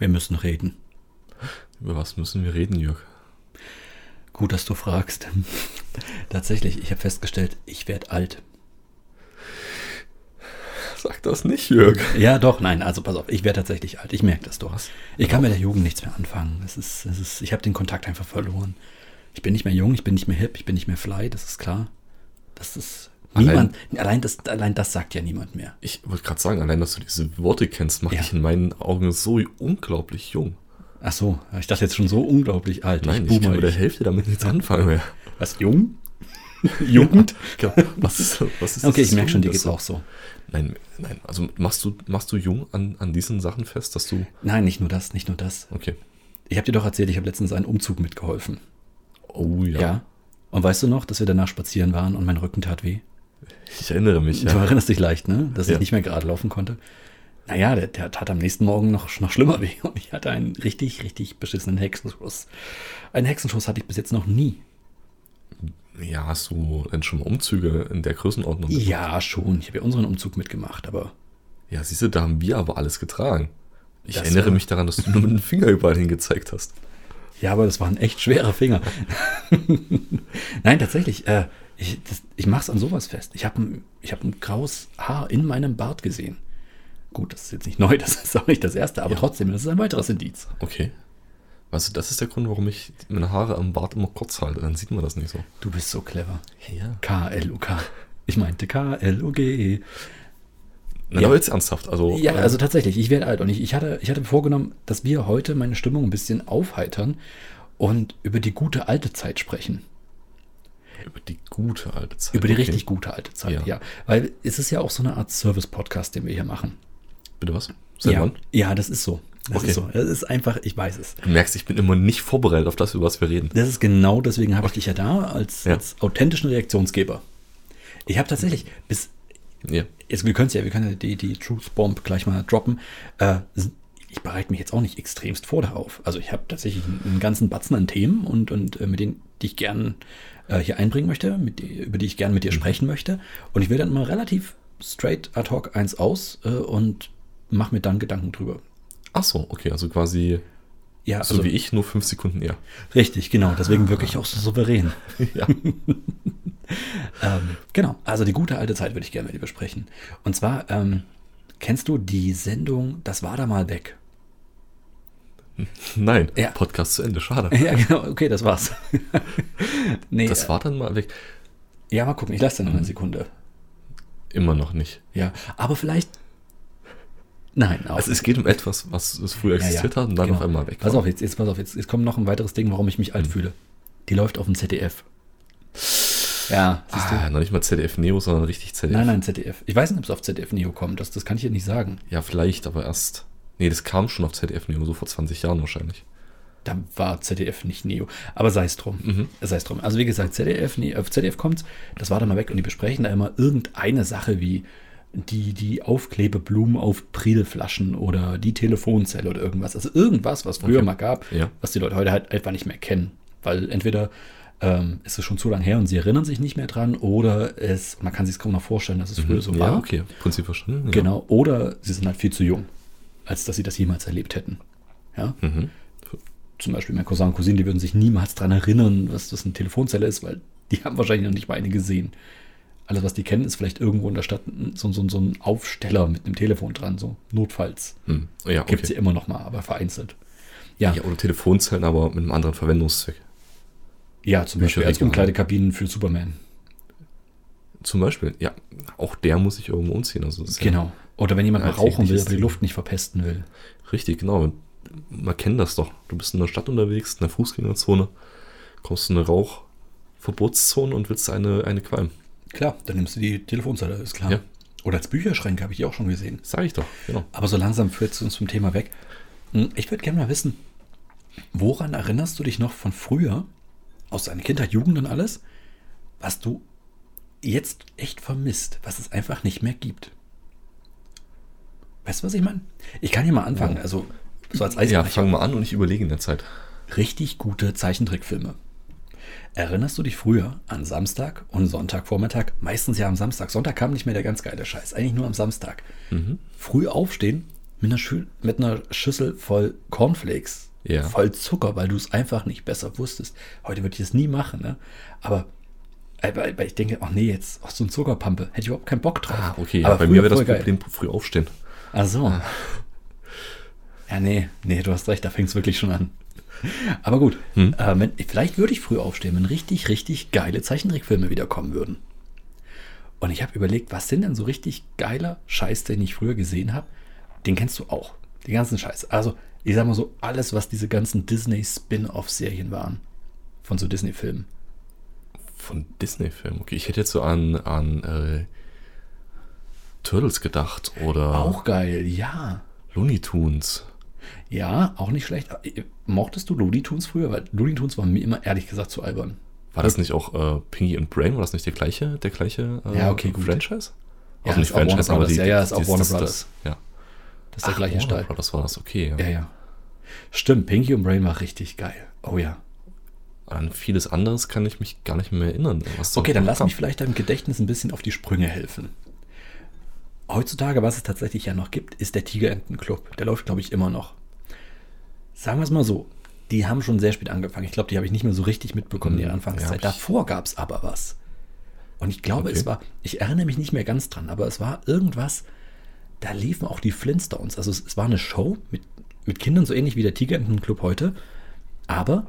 Wir müssen reden. Über was müssen wir reden, Jörg? Gut, dass du fragst. Tatsächlich, ich habe festgestellt, ich werde alt. Sag das nicht, Jörg. Ja, doch, nein, also pass auf, ich werde tatsächlich alt. Ich merke das doch. Ich kann mit der Jugend nichts mehr anfangen. Es ist, es ist, ich habe den Kontakt einfach verloren. Ich bin nicht mehr jung, ich bin nicht mehr hip, ich bin nicht mehr fly, das ist klar. Das ist niemand, allein das, allein das sagt ja niemand mehr. Ich wollte gerade sagen, allein, dass du diese Worte kennst, macht Ja. dich in meinen Augen so unglaublich jung. Ach so, ich dachte jetzt schon so unglaublich alt. Nein, ich, boomer, kann mit der ich- Hälfte damit nichts anfangen mehr. Was, jung? Jugend? Was ist, was ist Okay, ich merke schon, dir geht's das auch so. Nein, nein, also machst du, machst du jung an, an diesen Sachen fest, dass du. Nein, nicht nur das, nicht nur das. Okay. Ich habe dir doch erzählt, ich habe letztens einen Umzug mitgeholfen. Oh ja. Ja. Und weißt du noch, dass wir danach spazieren waren und mein Rücken tat weh? Ich erinnere mich, Du ja. erinnerst dich leicht, ne? Dass Ja. ich nicht mehr gerade laufen konnte. Naja, der, der tat am nächsten Morgen noch, noch schlimmer weh. Und ich hatte einen richtig, richtig beschissenen Hexenschuss. Einen Hexenschuss hatte ich bis jetzt noch nie. Ja, hast du denn schon mal Umzüge in der Größenordnung? gemacht? Ja, schon. Ich habe ja unseren Umzug mitgemacht, aber Ja, siehst du, da haben wir aber alles getragen. Ich Das erinnere war- mich daran, dass du nur mit dem Finger überall hingezeigt hast. ja, aber das waren echt schwere Finger. Nein, tatsächlich. Äh, ich das, ich mache es an sowas fest. Ich habe ein, ich hab ein graues Haar in meinem Bart gesehen. Gut, das ist jetzt nicht neu, das ist auch nicht das erste, aber Ja. trotzdem, das ist ein weiteres Indiz. Okay. Weißt du, das ist der Grund, warum ich meine Haare am Bart immer kurz halte. Dann sieht man das nicht so. Du bist so clever. Ja. K-L-U-K. Ich meinte K-L-U-G. Nein, Ja. aber jetzt ernsthaft. Also, Ja, äh, also tatsächlich, ich werde alt und ich, ich, hatte, ich hatte vorgenommen, dass wir heute meine Stimmung ein bisschen aufheitern und über die gute alte Zeit sprechen. Über die gute alte Zeit. Über die Okay. richtig gute alte Zeit, ja. Ja. Weil es ist ja auch so eine Art Service-Podcast, den wir hier machen. Bitte was? Seit ja. wann? ja, das ist so. Das Okay. ist so. Das ist einfach, ich weiß es. Du merkst, ich bin immer nicht vorbereitet auf das, über was wir reden. Das ist genau deswegen habe ich dich ja da als, Ja. als authentischen Reaktionsgeber. Ich habe tatsächlich bis Ja. jetzt, wir können es ja, wir können ja die, die Truth Bomb gleich mal droppen. Äh, ich bereite mich jetzt auch nicht extremst vor darauf. Also ich habe tatsächlich einen, einen ganzen Batzen an Themen und, und äh, mit denen, die ich gern äh, hier einbringen möchte, mit, über die ich gern mit dir sprechen möchte. Und ich will dann mal relativ straight ad hoc eins aus äh, und mache mir dann Gedanken drüber. Ach so, okay, also quasi Ja, so wie ich, nur fünf Sekunden eher. Richtig, genau. Deswegen wirklich auch so souverän. ja. Ähm, genau, also die gute alte Zeit würde ich gerne mit dir besprechen. Und zwar, ähm, kennst du die Sendung Das war da mal weg? Nein, Ja. Podcast zu Ende, schade. Ja, genau, okay, das war's. nee, Das war dann mal weg. äh, ja, mal gucken, ich lasse dir noch eine Sekunde. Immer noch nicht. Ja, aber vielleicht. Nein, auch. Also es geht um etwas, was es früher Ja, ja, existiert hat und dann genau. auf einmal weg Pass auf, jetzt, jetzt, pass auf, jetzt, jetzt kommt noch ein weiteres Ding, warum ich mich alt fühle. Die läuft auf dem ZDF. Ja, siehst du? Ah, noch nicht mal ZDF Neo, sondern richtig ZDF. Nein, nein, ZDF. Ich weiß nicht, ob es auf ZDF Neo kommt, das, das kann ich dir nicht sagen. Ja, vielleicht, aber erst. Nee, das kam schon auf ZDF Neo, so vor 20 Jahren wahrscheinlich. Da war ZDF nicht Neo. Aber sei es drum. Sei es drum. Also wie gesagt, ZDF, nee, auf ZDF kommt, das war da mal weg und die besprechen da immer irgendeine Sache wie die, die Aufklebeblumen auf Prilflaschen oder die Telefonzelle oder irgendwas. Also irgendwas, was früher Okay. mal gab, Ja. was die Leute heute halt einfach nicht mehr kennen. Weil entweder ähm, ist es schon zu lange her und sie erinnern sich nicht mehr dran oder es, man kann sich es kaum noch vorstellen, dass es früher so ja, war. okay. Prinzip verstanden. Ja. Genau. Oder sie sind halt viel zu jung, als dass sie das jemals erlebt hätten. Ja. Mhm. Zum Beispiel mein Cousin und Cousine, die würden sich niemals daran erinnern, was das eine Telefonzelle ist, weil die haben wahrscheinlich noch nicht mal eine gesehen. Alles, was die kennen, ist vielleicht irgendwo in der Stadt so, so, so ein Aufsteller mit einem Telefon dran, so notfalls. Hm. Ja, Gibt es okay. ja immer noch mal, aber vereinzelt. Ja, Ja, ja, oder Telefonzellen, aber mit einem anderen Verwendungszweck. zum Beispiel Bücherregal. als Umkleidekabinen für Superman. Zum Beispiel, ja, auch der muss sich irgendwo umziehen. Also Genau. Oder wenn jemand Ja, mal rauchen will, aber die. Luft nicht verpesten will. Richtig, genau. Man kennt das doch. Du bist in der Stadt unterwegs, in der Fußgängerzone, kommst in eine Rauchverbotszone und willst eine, eine qualmen. Klar, dann nimmst du die Telefonzelle, ist klar. Ja. Oder als Bücherschränke habe ich die auch schon gesehen. Sag ich doch, genau. Aber so langsam führt es uns vom Thema weg. Hm, Ich würde gerne mal wissen, woran erinnerst du dich noch von früher, aus deiner Kindheit, Jugend und alles, was du jetzt echt vermisst, was es einfach nicht mehr gibt? Weißt du, was ich meine? Ich kann hier mal anfangen. Also, so als Ja, Eisbrecher. fang mal an und ich überlege in der Zeit. richtig gute Zeichentrickfilme. Erinnerst du dich früher an Samstag und Sonntagvormittag? Meistens ja am Samstag. Sonntag kam nicht mehr der ganz geile Scheiß. Eigentlich nur am Samstag. Früh aufstehen, mit einer, Schü mit einer Schüssel voll Cornflakes, Ja. voll Zucker, weil du es einfach nicht besser wusstest. Heute würde ich das nie machen, ne? Aber äh, weil, weil ich denke, ach nee, jetzt auch so ein Zuckerpampe, hätte ich überhaupt keinen Bock drauf. Ah, okay. Aber bei mir wäre das voll geil. Problem früh aufstehen. Ach so. Ja, nee, nee, du hast recht, da fängt es wirklich schon an. Aber gut, Hm. äh, wenn, vielleicht würde ich früh aufstehen, wenn richtig, richtig geile Zeichentrickfilme wiederkommen würden. Und ich habe überlegt, was sind denn so richtig geiler Scheiß, den ich früher gesehen habe? Den kennst du auch. Den ganzen Scheiß. Also, ich sag mal so, alles, was diese ganzen Disney-Spin-Off-Serien waren. Von so Disney-Filmen. Von Disney-Filmen. Okay, ich hätte jetzt so an, an äh, Turtles gedacht oder Auch geil, ja. Looney Tunes. Ja, auch nicht schlecht. Mochtest du Looney Tunes früher? Weil Looney Tunes waren mir immer ehrlich gesagt zu albern. War das nicht auch äh, Pinky und Brain? War das nicht der gleiche, der gleiche äh, Ja, okay, gut. Franchise? Ja, also ist auch Warner Brothers. Ja, ja, ist auch das- Warner das- Brothers. Das, ja. Das ist der Ach, gleiche Warner Stall. Brothers war das, okay. Ja. Ja, ja. Stimmt, Pinky und Brain war richtig geil. Oh ja. An vieles anderes kann ich mich gar nicht mehr erinnern. Okay, dann lass mich vielleicht deinem Gedächtnis ein bisschen auf die Sprünge helfen. Heutzutage, was es tatsächlich ja noch gibt, ist der Tigerentenclub. Der läuft, glaube ich, immer noch. Sagen wir es mal so. Die haben schon sehr spät angefangen. Ich glaube, die habe ich nicht mehr so richtig mitbekommen, die Hm, ja, Anfangszeit. Davor gab es aber was. Und ich glaube, Okay. es war, ich erinnere mich nicht mehr ganz dran, aber es war irgendwas, da liefen auch die Flintstones. Also es, es war eine Show mit, mit Kindern, so ähnlich wie der Tigerentenclub heute. Aber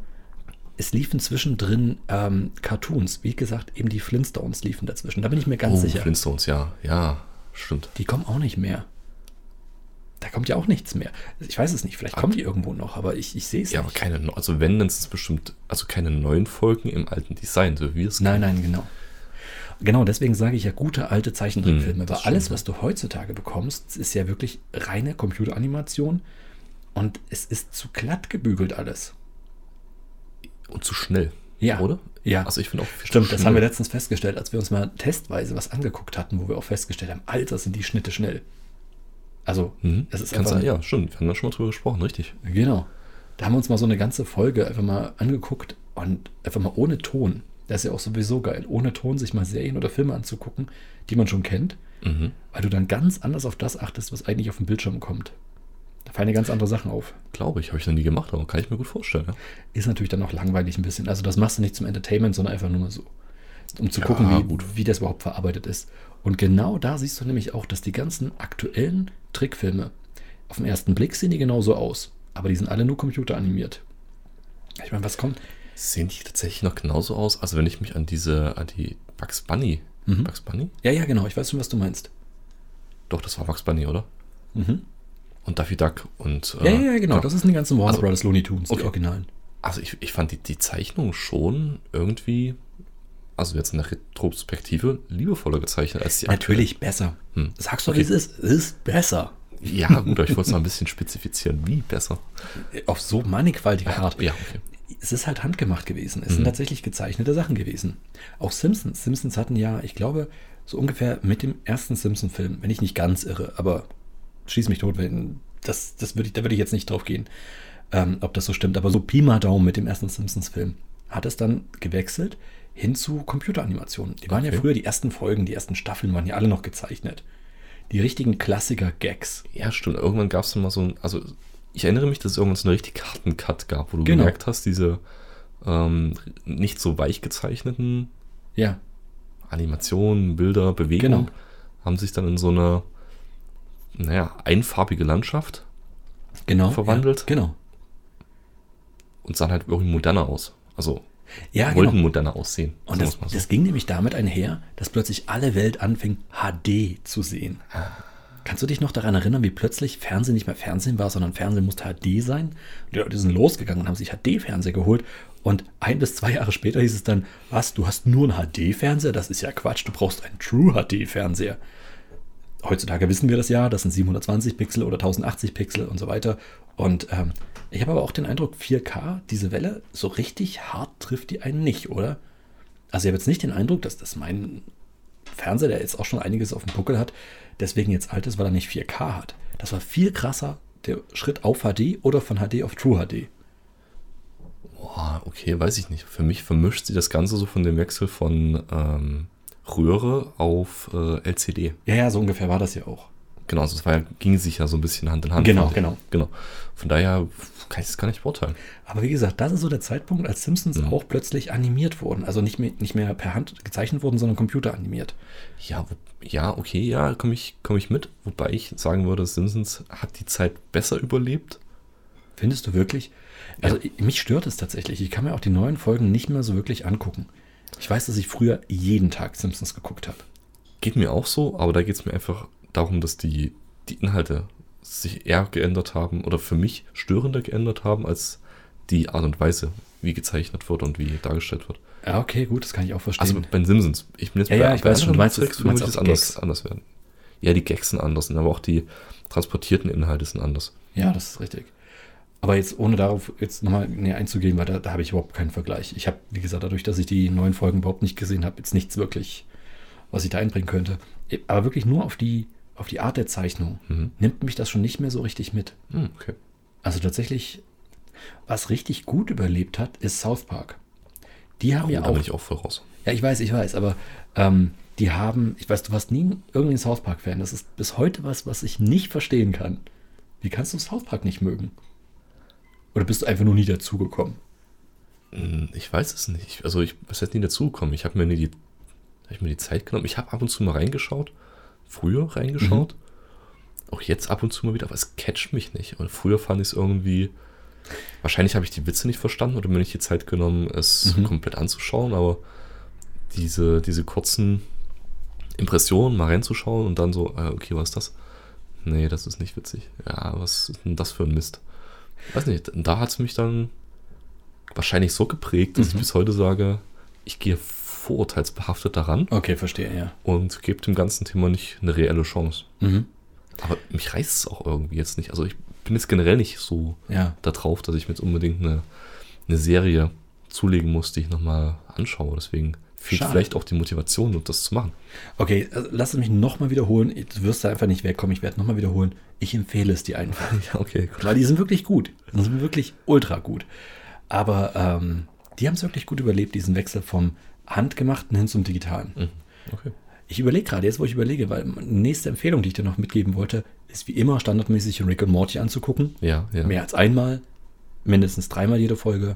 es liefen zwischendrin ähm, Cartoons. Wie gesagt, eben die Flintstones liefen dazwischen. Da bin ich mir ganz oh, sicher. Flintstones, ja. Ja, stimmt. Die kommen auch nicht mehr. Da kommt ja auch nichts mehr. Ich weiß es nicht, vielleicht kommen die irgendwo noch, aber ich, ich sehe es Ja, aber nicht. keine, neu- also wenn, dann sind es bestimmt, also keine neuen Folgen im alten Design, so wie es Nein, nein, genau. Genau, deswegen sage ich ja gute alte Zeichentrickfilme, Hm, weil alles, was du heutzutage bekommst, ist ja wirklich reine Computeranimation und es ist zu glatt gebügelt alles. Und zu schnell. Ja. Oder? Ja. Also ich finde auch Stimmt, das schnell. haben wir letztens festgestellt, als wir uns mal testweise was angeguckt hatten, wo wir auch festgestellt haben, Alter, sind die Schnitte schnell. Also, Mhm. es ist Kann einfach ja, stimmt. Wir haben da schon mal drüber gesprochen, richtig. Genau. Da haben wir uns mal so eine ganze Folge einfach mal angeguckt und einfach mal ohne Ton. Das ist ja auch sowieso geil, ohne Ton sich mal Serien oder Filme anzugucken, die man schon kennt, Mhm. weil du dann ganz anders auf das achtest, was eigentlich auf dem Bildschirm kommt. Fallen dir ganz andere Sachen auf. Glaube ich, habe ich noch nie gemacht, aber kann ich mir gut vorstellen. Ja. Ist natürlich dann auch langweilig ein bisschen. Also das machst du nicht zum Entertainment, sondern einfach nur mal so. Um zu Ja, gucken, wie, gut. wie das überhaupt verarbeitet ist. Und genau da siehst du nämlich auch, dass die ganzen aktuellen Trickfilme, auf den ersten Blick sehen die genauso aus. Aber die sind alle nur computeranimiert. Ich meine, was kommt? Sehen die tatsächlich noch genauso aus? Also wenn ich mich an diese, an die Bugs Bunny, Mhm. Bugs Bunny? Ja, ja, genau. Ich weiß schon, was du meinst. Doch, das war Bugs Bunny, oder? Mhm. Und Daffy Duck und... Ja, äh, ja, ja, genau. Das ist eine ganze Warner Also- Brothers Looney Tunes, die okay. Originalen. Also ich, ich fand die, die Zeichnung schon irgendwie, also jetzt in der Retrospektive, liebevoller gezeichnet als die Natürlich besser. Hm. Sagst du, Okay. wie es ist? Es ist besser. Ja, gut, aber ich wollte es mal ein bisschen spezifizieren. Wie besser? Auf so mannigfaltige Art. Ja, okay. Es ist halt handgemacht gewesen. Es sind Mhm. tatsächlich gezeichnete Sachen gewesen. Auch Simpsons. Simpsons hatten ja, ich glaube, so ungefähr mit dem ersten Simpson-Film, wenn ich nicht ganz irre, aber schieß mich tot, wenn das, das würde ich, da würde ich jetzt nicht drauf gehen, ähm, ob das so stimmt. Aber so Pi mal Daumen mit dem ersten Simpsons-Film hat es dann gewechselt hin zu Computeranimationen. Die waren ja Okay. früher, die ersten Folgen, die ersten Staffeln waren ja alle noch gezeichnet. Die richtigen Klassiker-Gags. Ja, stimmt. Irgendwann gab es dann mal so ein, also ich erinnere mich, dass es irgendwann so einen richtig harten Cut gab, wo du Genau. gemerkt hast, diese ähm, nicht so weich gezeichneten Ja, Animationen, Bilder, Bewegungen Genau. haben sich dann in so eine, naja, einfarbige Landschaft genau. Verwandelt? Ja, genau. und sahen halt irgendwie moderner aus. Also Ja, wollten genau. moderner aussehen. Und das, so. das ging nämlich damit einher, dass plötzlich alle Welt anfing, HD zu sehen. Kannst du dich noch daran erinnern, wie plötzlich Fernsehen nicht mehr Fernsehen war, sondern Fernsehen musste HD sein? Und die Leute sind losgegangen und haben sich HD-Fernseher geholt. Und ein bis zwei Jahre später hieß es dann, was, du hast nur einen HD-Fernseher? Das ist ja Quatsch, du brauchst einen True HD-Fernseher. Heutzutage wissen wir das ja, das sind 720 Pixel oder 1080 Pixel und so weiter. Und ähm, ich habe aber auch den Eindruck, 4K, diese Welle, so richtig hart trifft die einen nicht, oder? Also ich habe jetzt nicht den Eindruck, dass das mein Fernseher, der jetzt auch schon einiges auf dem Buckel hat, deswegen jetzt alt ist, weil er nicht 4K hat. Das war viel krasser, der Schritt auf HD oder von HD auf True HD. Boah, okay, weiß ich nicht. Für mich vermischt sich das Ganze so von dem Wechsel von ähm, Röhre auf äh, LCD. Ja, ja, so ungefähr war das ja auch. Genau, also es war ja, ging sich ja so ein bisschen Hand in Hand. Genau, genau. Genau. Von daher kann ich es gar nicht beurteilen. Aber wie gesagt, das ist so der Zeitpunkt, als Simpsons Mhm. auch plötzlich animiert wurden. Also nicht mehr, nicht mehr per Hand gezeichnet wurden, sondern computeranimiert. Ja, wo, ja, okay, ja, komme ich, komm ich mit. Wobei ich sagen würde, Simpsons hat die Zeit besser überlebt. Findest du wirklich? Also ich- mich stört es tatsächlich. Ich kann mir auch die neuen Folgen nicht mehr so wirklich angucken. Ich weiß, dass ich früher jeden Tag Simpsons geguckt habe. Geht mir auch so, aber da geht es mir einfach darum, dass die, die Inhalte sich eher geändert haben oder für mich störender geändert haben als die Art und Weise, wie gezeichnet wird und wie dargestellt wird. Ja, okay, gut, das kann ich auch verstehen. Also bei den Simpsons. Ich bin jetzt Ja, bei, ja, ich weiß schon, du meinst Tricks, du meinst das anders, anders werden. Ja, die Gags sind anders, aber auch die transportierten Inhalte sind anders. ja, das ist richtig. Aber jetzt, ohne darauf jetzt nochmal näher einzugehen, weil da, da habe ich überhaupt keinen Vergleich. Ich habe, wie gesagt, dadurch, dass ich die neuen Folgen überhaupt nicht gesehen habe, jetzt nichts wirklich, was ich da einbringen könnte. Aber wirklich nur auf die, auf die Art der Zeichnung Mhm. nimmt mich das schon nicht mehr so richtig mit. Hm, okay. Also tatsächlich, was richtig gut überlebt hat, ist South Park. Die haben Oh, ja da auch. bin ich auch voll raus. Ja, ich weiß, ich weiß, aber ähm, die haben, ich weiß, du warst nie irgendwie ein South Park-Fan. Das ist bis heute was, was ich nicht verstehen kann. Wie kannst du South Park nicht mögen? Oder bist du einfach nur nie dazugekommen? Hm, Ich weiß es nicht. Also ich bin jetzt nie dazugekommen. Ich habe mir nie die, hab ich mir die Zeit genommen. Ich habe ab und zu mal reingeschaut. Früher reingeschaut. Auch jetzt ab und zu mal wieder, aber es catcht mich nicht. Und früher fand ich es irgendwie. Wahrscheinlich habe ich die Witze nicht verstanden oder mir nicht die Zeit genommen, es Mhm. komplett anzuschauen, aber diese, diese kurzen Impressionen mal reinzuschauen und dann so, äh, okay, was ist das? Nee, das ist nicht witzig. Ja, was ist denn das für ein Mist? Weiß nicht, da hat es mich dann wahrscheinlich so geprägt, dass ich Mhm. bis heute sage, ich gehe vorurteilsbehaftet daran Okay, verstehe, ja. und gebe dem ganzen Thema nicht eine reelle Chance. Mhm. Aber mich reißt es auch irgendwie jetzt nicht. Also ich bin jetzt generell nicht so Ja. da drauf, dass ich mir jetzt unbedingt eine, eine Serie zulegen muss, die ich nochmal anschaue. Deswegen fehlt Schade. vielleicht auch die Motivation, das zu machen. Okay, also lass es mich nochmal wiederholen. Du wirst da einfach nicht wegkommen. Ich werde nochmal wiederholen. Ich empfehle es dir einfach. Ja, okay, gut. Weil die sind wirklich gut. Die sind wirklich ultra gut. Aber ähm, die haben es wirklich gut überlebt, diesen Wechsel vom Handgemachten hin zum Digitalen. Mhm. Okay. Ich überlege gerade, jetzt wo ich überlege, weil die nächste Empfehlung, die ich dir noch mitgeben wollte, ist wie immer standardmäßig Rick und Morty anzugucken. Ja, ja. Mehr als einmal, mindestens dreimal jede Folge.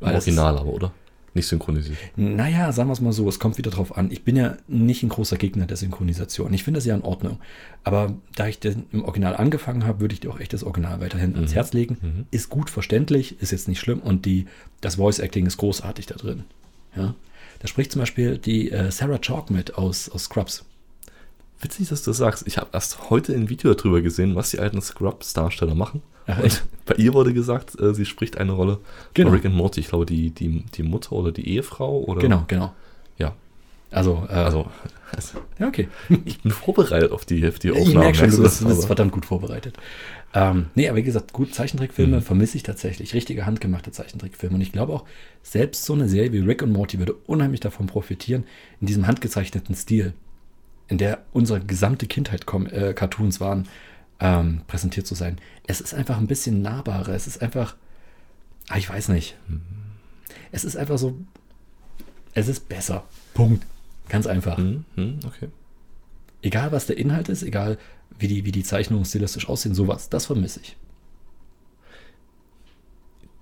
Original aber, oder? Nicht synchronisiert. Naja, sagen wir es mal so, es kommt wieder drauf an. Ich bin ja nicht ein großer Gegner der Synchronisation. Ich finde das ja in Ordnung. Aber da ich den im Original angefangen habe, würde ich dir auch echt das Original weiterhin ans Mhm. Herz legen. Mhm. Ist gut verständlich, ist jetzt nicht schlimm und die, das Voice Acting ist großartig da drin. Ja? Da spricht zum Beispiel die äh, Sarah Chalk mit aus, aus Scrubs. Witzig, dass du das sagst. Ich habe erst heute ein Video darüber gesehen, was die alten Scrubs-Darsteller machen. Echt? bei ihr wurde gesagt, äh, sie spricht eine Rolle Genau. Rick and Morty. Ich glaube, die, die, die Mutter oder die Ehefrau oder. Genau, genau. Ja, Also, äh, also, also ja, okay. ich bin vorbereitet auf die, auf die Ich Aufnahmen. merke schon, du bist, bist verdammt gut vorbereitet. Ähm, nee, aber wie gesagt, gut, Zeichentrickfilme Mhm. vermisse ich tatsächlich. Richtige handgemachte Zeichentrickfilme. Und ich glaube auch, selbst so eine Serie wie Rick und Morty würde unheimlich davon profitieren, in diesem handgezeichneten Stil, in der unsere gesamte Kindheit äh, Cartoons waren, ähm, präsentiert zu sein. Es ist einfach ein bisschen nahbarer. Es ist einfach, ah, ich weiß nicht. Mhm. Es ist einfach so, es ist besser. Punkt. Ganz einfach. Hm, hm, okay. Egal, was der Inhalt ist, egal, wie die, wie die Zeichnungen stilistisch aussehen, sowas, das vermisse ich.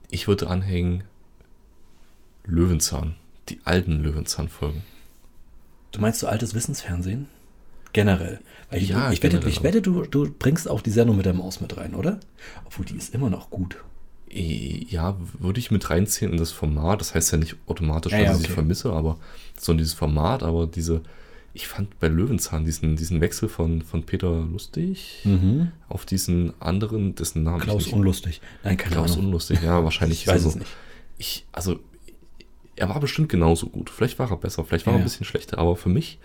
Ich würde anhängen Löwenzahn. Die alten Löwenzahn-Folgen. Du meinst so altes Wissensfernsehen? Generell. Ich, Ja, ich, wette, generell, ich wette du, du bringst auch die Sendung mit der Maus mit rein, oder? Obwohl die ist immer noch gut. Eh, Ja, würde ich mit reinziehen in das Format. Das heißt ja nicht automatisch, Ja, dass ja, ich sie okay. vermisse, aber so in dieses Format, aber diese, ich fand bei Löwenzahn diesen, diesen Wechsel von, von Peter Lustig Mhm. auf diesen anderen, dessen Namen Klaus ich nicht. Unlustig. Nein, keine Klaus Ahnung. Unlustig, ja, wahrscheinlich. Ich weiß also, es nicht. Ich, also, er war bestimmt genauso gut. Vielleicht war er besser, vielleicht war Ja, er ein ja. bisschen schlechter, aber für mich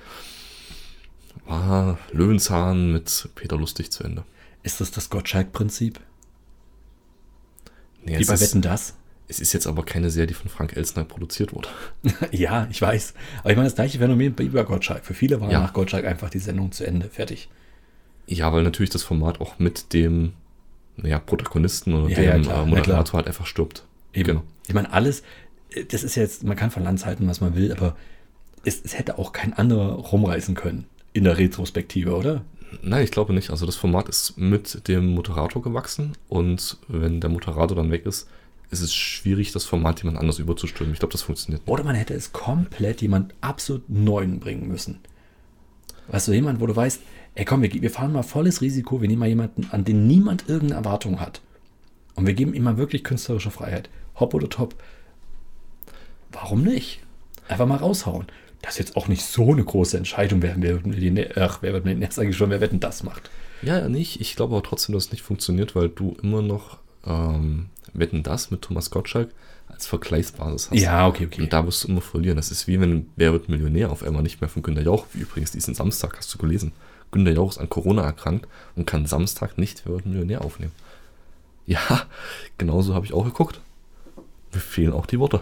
war Löwenzahn mit Peter Lustig zu Ende. Ist das das Gottschalk-Prinzip? Nee, Wie bei ist, Wetten, das? es ist jetzt aber keine Serie, die von Frank Elsner produziert wurde. ja, ich weiß. Aber ich meine, das gleiche Phänomen bei über Gottschalk. Für viele war Ja. nach Gottschalk einfach die Sendung zu Ende. Fertig. Ja, weil natürlich das Format auch mit dem naja, Protagonisten oder Ja, ja, dem klar, äh, Moderator halt einfach stirbt. Eben. Genau. Ich meine, alles, äh, das ist ja jetzt, man kann von Lanz halten, was man will, aber es, es hätte auch kein anderer rumreißen können in der Retrospektive, oder? Nein, ich glaube nicht. Also das Format ist mit dem Moderator gewachsen und wenn der Moderator dann weg ist, ist es schwierig, das Format jemand anders überzustülpen. Ich glaube, das funktioniert nicht. Oder man hätte es komplett jemand absolut Neuen bringen müssen. Weißt du, jemand, wo du weißt, ey komm, wir, wir fahren mal volles Risiko, wir nehmen mal jemanden, an den niemand irgendeine Erwartung hat. Und wir geben ihm mal wirklich künstlerische Freiheit. Hopp oder top. Warum nicht? Einfach mal raushauen. Das ist jetzt auch nicht so eine große Entscheidung, wer, wer, wer, ach, wer wird jetzt eigentlich schon, wer wird denn das macht. Ja, nicht. Ich glaube aber trotzdem, dass es nicht funktioniert, weil du immer noch ähm, Wetten das mit Thomas Gottschalk als Vergleichsbasis hast. Ja, okay, okay. Und da wirst du immer verlieren. Das ist wie wenn Wer wird Millionär auf einmal nicht mehr von Günter Jauch, wie übrigens diesen Samstag hast du gelesen. Günter Jauch ist an Corona erkrankt und kann Samstag nicht Wer wird Millionär aufnehmen. Ja, genauso habe ich auch geguckt. Mir fehlen auch die Worte.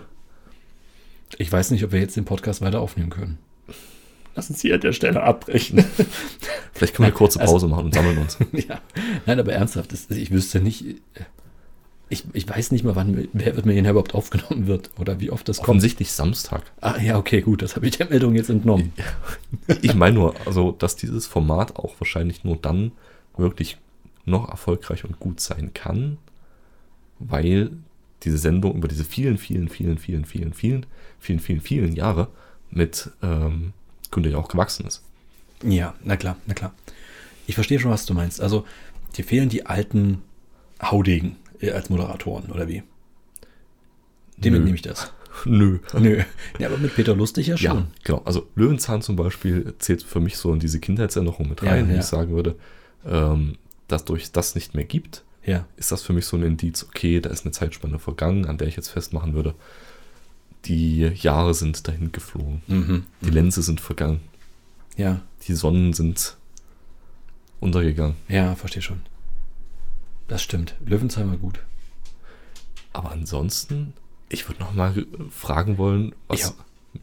Ich weiß nicht, ob wir jetzt den Podcast weiter aufnehmen können. Lass uns hier an der Stelle abbrechen. Vielleicht können wir eine kurze Pause also, machen und sammeln uns. ja, nein, aber ernsthaft, ich wüsste nicht, ich, ich weiß nicht mal, wann wer wird mir überhaupt aufgenommen wird oder wie oft das kommt. Offensichtlich Samstag. Ah ja, okay, gut, das habe ich der Meldung jetzt entnommen. Ich meine nur, also, dass dieses Format auch wahrscheinlich nur dann wirklich noch erfolgreich und gut sein kann, weil diese Sendung über diese vielen, vielen, vielen, vielen, vielen, vielen, vielen, vielen, vielen Jahre mit ähm, Kunde ja auch gewachsen ist. Ja, na klar, na klar. Ich verstehe schon, was du meinst. Also, dir fehlen die alten Haudegen äh, als Moderatoren, oder wie? Dem nehme ich das. Nö. Nö. Ja, aber mit Peter Lustig ja schon. Ja, genau. Also Löwenzahn zum Beispiel zählt für mich so in diese Kindheitserinnerung mit rein, ja, ja. ich sagen würde, ähm, dass durch das nicht mehr gibt, ja. ist das für mich so ein Indiz, okay, da ist eine Zeitspanne vergangen, an der ich jetzt festmachen würde, die Jahre sind dahin geflogen. Mhm. Die Lenze sind vergangen. Ja. Die Sonnen sind untergegangen. Ja, verstehe schon. Das stimmt. Löwenzahn war gut. Aber ansonsten, ich würde noch mal fragen wollen, was. Ja,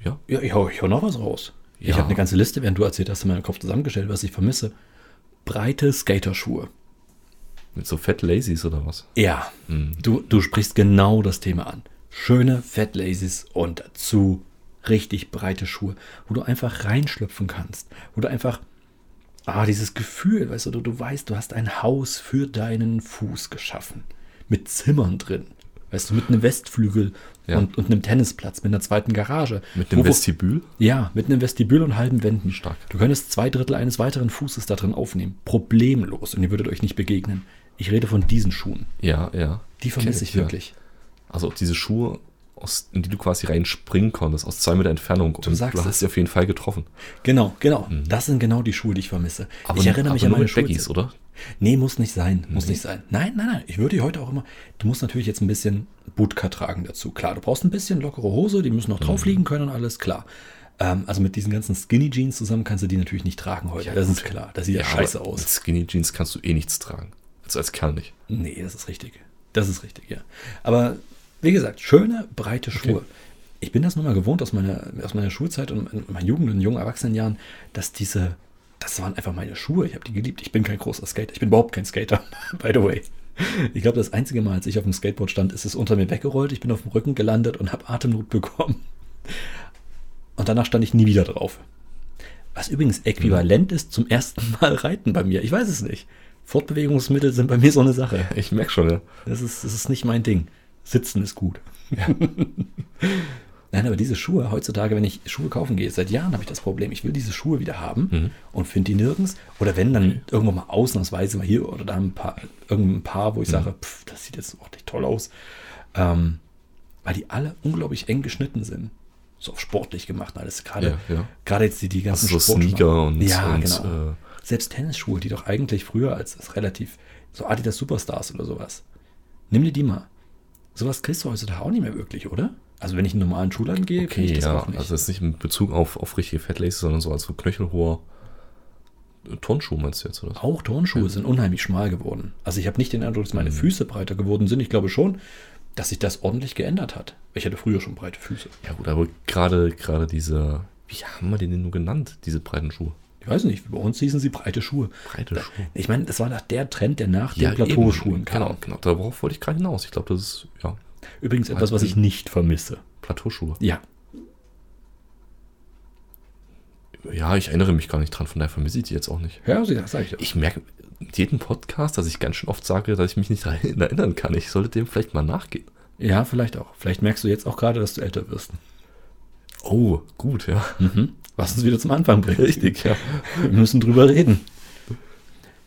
ja? ja ich hau, ich hau noch was raus. Ja. Ich habe eine ganze Liste, während du erzählt hast, in meinem Kopf zusammengestellt, was ich vermisse. Breite Skaterschuhe. Mit so Fat Lazies oder was? Ja. Mhm. Du, du sprichst genau das Thema an. Schöne Fat Lazies und dazu richtig breite Schuhe, wo du einfach reinschlüpfen kannst, wo du einfach ah, dieses Gefühl, weißt du, du, du weißt, du hast ein Haus für deinen Fuß geschaffen. Mit Zimmern drin. Weißt du, mit einem Westflügel ja. und, und einem Tennisplatz, mit einer zweiten Garage. Mit einem Vestibül? Ja, mit einem Vestibül und halben Wänden. Stark. Du könntest zwei Drittel eines weiteren Fußes da drin aufnehmen. Problemlos. Und ihr würdet euch nicht begegnen. Ich rede von diesen Schuhen. Ja, ja. Die vermisse ich wirklich. Ja. Also diese Schuhe aus, in die du quasi reinspringen konntest, aus zwei Meter Entfernung. Du, sagst du hast sie auf jeden Fall getroffen. Genau, genau. Mhm. Das sind genau die Schuhe, die ich vermisse. Aber ich erinnere mich an meine Schuhe. Baggies, oder? Nee, muss nicht sein. Muss nee. nicht sein. Nein, nein, nein. Ich würde die heute auch immer. Du musst natürlich jetzt ein bisschen Bootcut tragen dazu. Klar, du brauchst ein bisschen lockere Hose, die müssen noch drauf mhm. liegen können und alles, klar. Ähm, also mit diesen ganzen Skinny Jeans zusammen kannst du die natürlich nicht tragen heute. Ja, das ist klar. Das sieht ja, ja scheiße aus. Mit Skinny Jeans kannst du eh nichts tragen. Also als Kerl nicht. Nee, das ist richtig. Das ist richtig, ja. Aber wie gesagt, schöne, breite Schuhe. Okay. Ich bin das nun mal gewohnt aus meiner, aus meiner Schulzeit und meiner Jugend und jungen Erwachsenenjahren, dass diese, das waren einfach meine Schuhe. Ich habe die geliebt. Ich bin kein großer Skater. Ich bin überhaupt kein Skater, by the way. Ich glaube, das einzige Mal, als ich auf dem Skateboard stand, ist es unter mir weggerollt. Ich bin auf dem Rücken gelandet und habe Atemnot bekommen. Und danach stand ich nie wieder drauf. Was übrigens äquivalent ist zum ersten Mal Reiten bei mir. Ich weiß es nicht. Fortbewegungsmittel sind bei mir so eine Sache. Ich merke schon, ja. Das ist, das ist nicht mein Ding. Sitzen ist gut. Ja. Nein, aber diese Schuhe heutzutage, wenn ich Schuhe kaufen gehe, seit Jahren habe ich das Problem, ich will diese Schuhe wieder haben mhm. und finde die nirgends. Oder wenn, dann irgendwo mal ausnahmsweise mal hier oder da ein paar, irgendein Paar, wo ich mhm. sage, pff, das sieht jetzt ordentlich toll aus. Ähm, weil die alle unglaublich eng geschnitten sind. So sportlich gemacht alles. Gerade ja, ja. gerade jetzt die, die ganzen also so Sneaker und, ja, und, genau. Äh, Selbst Tennisschuhe, die doch eigentlich früher als, als relativ so Adidas Superstars oder sowas. Nimm dir die mal. Sowas kriegst du heutzutage auch nicht mehr wirklich, oder? Also wenn ich in einen normalen Schuhladen gehe, okay, ich das ja, auch nicht. Also das ist nicht in Bezug auf, auf richtige Fettlaces, sondern so als so knöchelhoher Turnschuh meinst du jetzt, oder? Auch Turnschuhe ja. sind unheimlich schmal geworden. Also ich habe nicht den Eindruck, dass meine mhm. Füße breiter geworden sind. Ich glaube schon, dass sich das ordentlich geändert hat. Ich hatte früher schon breite Füße. Ja gut, aber gerade gerade diese, wie haben wir den denn nur genannt, diese breiten Schuhe? Ich weiß nicht, bei uns hießen sie breite Schuhe. Breite Schuhe. Ich meine, das war nach der Trend, der nach ja, den Plateauschuhen kam. Genau, genau, darauf wollte ich gerade hinaus. Ich glaube, das ist, ja, Übrigens etwas, was ich nicht vermisse. Plateauschuhe. Ja. Ja, ich erinnere mich gar nicht dran, von daher vermisse ich die jetzt auch nicht. Ja, das sag ich ja. Ich merke mit jedem Podcast, dass ich ganz schön oft sage, dass ich mich nicht daran erinnern kann. Ich sollte dem vielleicht mal nachgehen. Ja, vielleicht auch. Vielleicht merkst du jetzt auch gerade, dass du älter wirst. Oh, gut, ja. Mhm. Was uns wieder zum Anfang bringt. Richtig, ja. Wir müssen drüber reden.